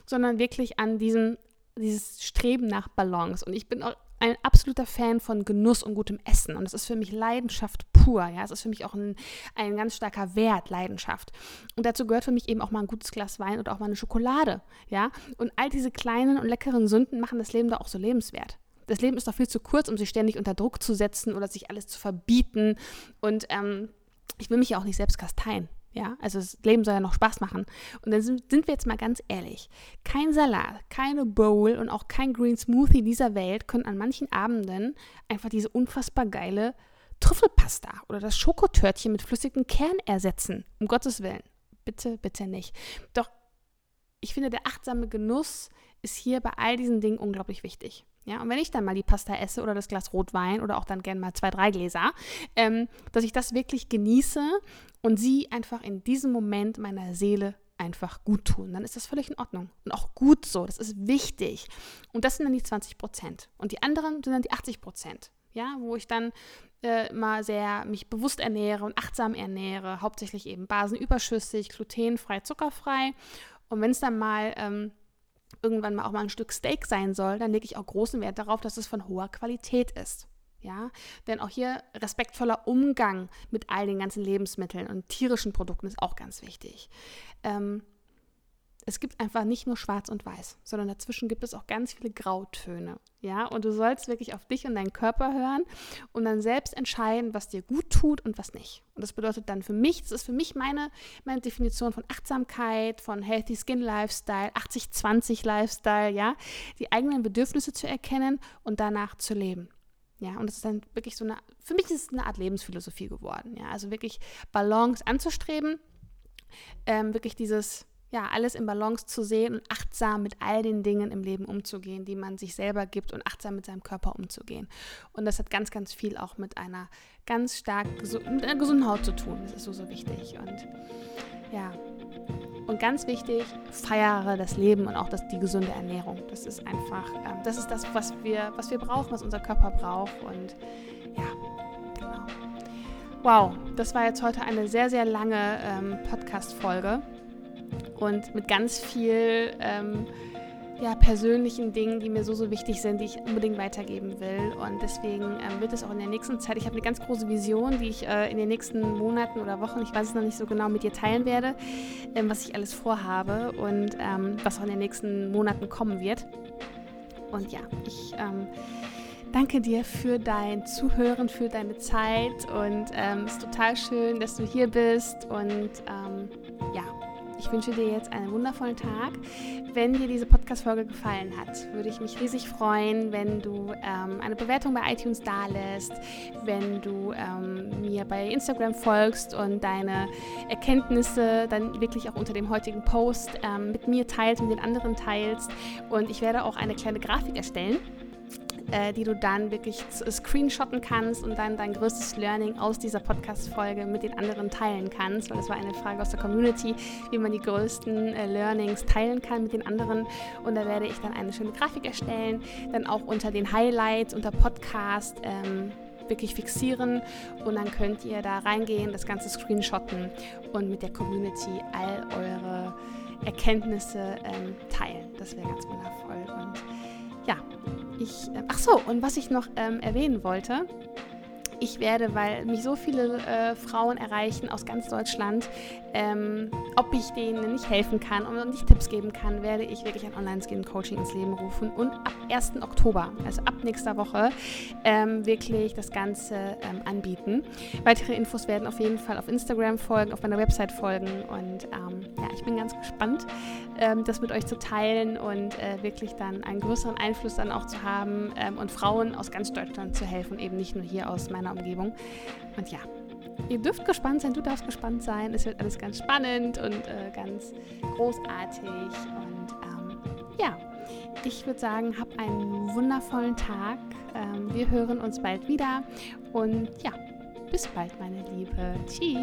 sondern wirklich an diesem, dieses Streben nach Balance. Und ich bin auch ein absoluter Fan von Genuss und gutem Essen. Und es ist für mich Leidenschaft pur. Ja, es ist für mich auch ein, ein ganz starker Wert, Leidenschaft. Und dazu gehört für mich eben auch mal ein gutes Glas Wein oder auch mal eine Schokolade. Ja, und all diese kleinen und leckeren Sünden machen das Leben da auch so lebenswert. Das Leben ist doch viel zu kurz, um sich ständig unter Druck zu setzen oder sich alles zu verbieten. Und ähm, ich will mich ja auch nicht selbst kasteien. Ja, also das Leben soll ja noch Spaß machen. Und dann sind, sind wir jetzt mal ganz ehrlich. Kein Salat, keine Bowl und auch kein Green Smoothie dieser Welt können an manchen Abenden einfach diese unfassbar geile Trüffelpasta oder das Schokotörtchen mit flüssigem Kern ersetzen. Um Gottes Willen. Bitte, bitte nicht. Doch ich finde, der achtsame Genuss ist hier bei all diesen Dingen unglaublich wichtig. Ja, und wenn ich dann mal die Pasta esse oder das Glas Rotwein oder auch dann gerne mal zwei, drei Gläser, ähm, dass ich das wirklich genieße und sie einfach in diesem Moment meiner Seele einfach gut tun. Dann ist das völlig in Ordnung. Und auch gut so. Das ist wichtig. Und das sind dann die 20 Prozent. Und die anderen sind dann die 80 Prozent. Ja, wo ich dann äh, mal sehr mich bewusst ernähre und achtsam ernähre. Hauptsächlich eben basenüberschüssig, glutenfrei, zuckerfrei. Und wenn es dann mal ähm, irgendwann mal auch mal ein Stück Steak sein soll, dann lege ich auch großen Wert darauf, dass es von hoher Qualität ist. Ja, denn auch hier respektvoller Umgang mit all den ganzen Lebensmitteln und tierischen Produkten ist auch ganz wichtig. Ähm, es gibt einfach nicht nur schwarz und weiß, sondern dazwischen gibt es auch ganz viele Grautöne. Ja, und du sollst wirklich auf dich und deinen Körper hören und dann selbst entscheiden, was dir gut tut und was nicht. Und das bedeutet dann für mich, das ist für mich meine, meine Definition von Achtsamkeit, von Healthy Skin Lifestyle, 80-20 Lifestyle, ja, die eigenen Bedürfnisse zu erkennen und danach zu leben. Ja, und das ist dann wirklich so eine, für mich ist es eine Art Lebensphilosophie geworden. Ja, also wirklich Balance anzustreben, ähm, wirklich dieses, ja, alles in Balance zu sehen und achtsam mit all den Dingen im Leben umzugehen, die man sich selber gibt und achtsam mit seinem Körper umzugehen. Und das hat ganz, ganz viel auch mit einer ganz stark mit einer gesunden Haut zu tun. Das ist so, so wichtig. Und ja, und ganz wichtig, feiere das Leben und auch das, die gesunde Ernährung. Das ist einfach, ähm, das ist das, was wir, was wir brauchen, was unser Körper braucht. Und ja, genau. Wow, das war jetzt heute eine sehr, sehr lange ähm, Podcast-Folge und mit ganz viel ähm, ja, persönlichen Dingen, die mir so, so wichtig sind, die ich unbedingt weitergeben will. Und deswegen ähm, wird es auch in der nächsten Zeit, ich habe eine ganz große Vision, die ich äh, in den nächsten Monaten oder Wochen, ich weiß es noch nicht so genau, mit dir teilen werde, ähm, was ich alles vorhabe und ähm, was auch in den nächsten Monaten kommen wird. Und ja, ich ähm, danke dir für dein Zuhören, für deine Zeit und ähm, es ist total schön, dass du hier bist und ja, ich wünsche dir jetzt einen wundervollen Tag. Wenn dir diese Podcast-Folge gefallen hat, würde ich mich riesig freuen, wenn du ähm, eine Bewertung bei iTunes dalässt, wenn du ähm, mir bei Instagram folgst und deine Erkenntnisse dann wirklich auch unter dem heutigen Post ähm, mit mir teilst, mit den anderen teilst. Und ich werde auch eine kleine Grafik erstellen äh, die du dann wirklich screenshotten kannst und dann dein größtes Learning aus dieser Podcast-Folge mit den anderen teilen kannst, weil das war eine Frage aus der Community, wie man die größten äh, Learnings teilen kann mit den anderen. Und da werde ich dann eine schöne Grafik erstellen, dann auch unter den Highlights, unter Podcast. Ähm, wirklich fixieren und dann könnt ihr da reingehen, das Ganze screenshotten und mit der Community all eure Erkenntnisse ähm, teilen. Das wäre ganz wundervoll. Und ja, ich, äh, ach so, und was ich noch ähm, erwähnen wollte, ich werde, weil mich so viele äh, Frauen erreichen aus ganz Deutschland, ähm, ob ich denen nicht helfen kann und nicht Tipps geben kann, werde ich wirklich ein Online-Skin-Coaching ins Leben rufen und ab 1. Oktober, also ab nächster Woche, ähm, wirklich das Ganze ähm, anbieten. Weitere Infos werden auf jeden Fall auf Instagram folgen, auf meiner Website folgen und ähm, ja, ich bin ganz gespannt, ähm, das mit euch zu teilen und äh, wirklich dann einen größeren Einfluss dann auch zu haben ähm, und Frauen aus ganz Deutschland zu helfen, eben nicht nur hier aus meiner Umgebung. Und ja, ihr dürft gespannt sein, du darfst gespannt sein. Es wird alles ganz spannend und äh, ganz großartig. Und ähm, ja, ich würde sagen, hab einen wundervollen Tag. Ähm, wir hören uns bald wieder. Und ja, bis bald, meine Liebe. Tschüss.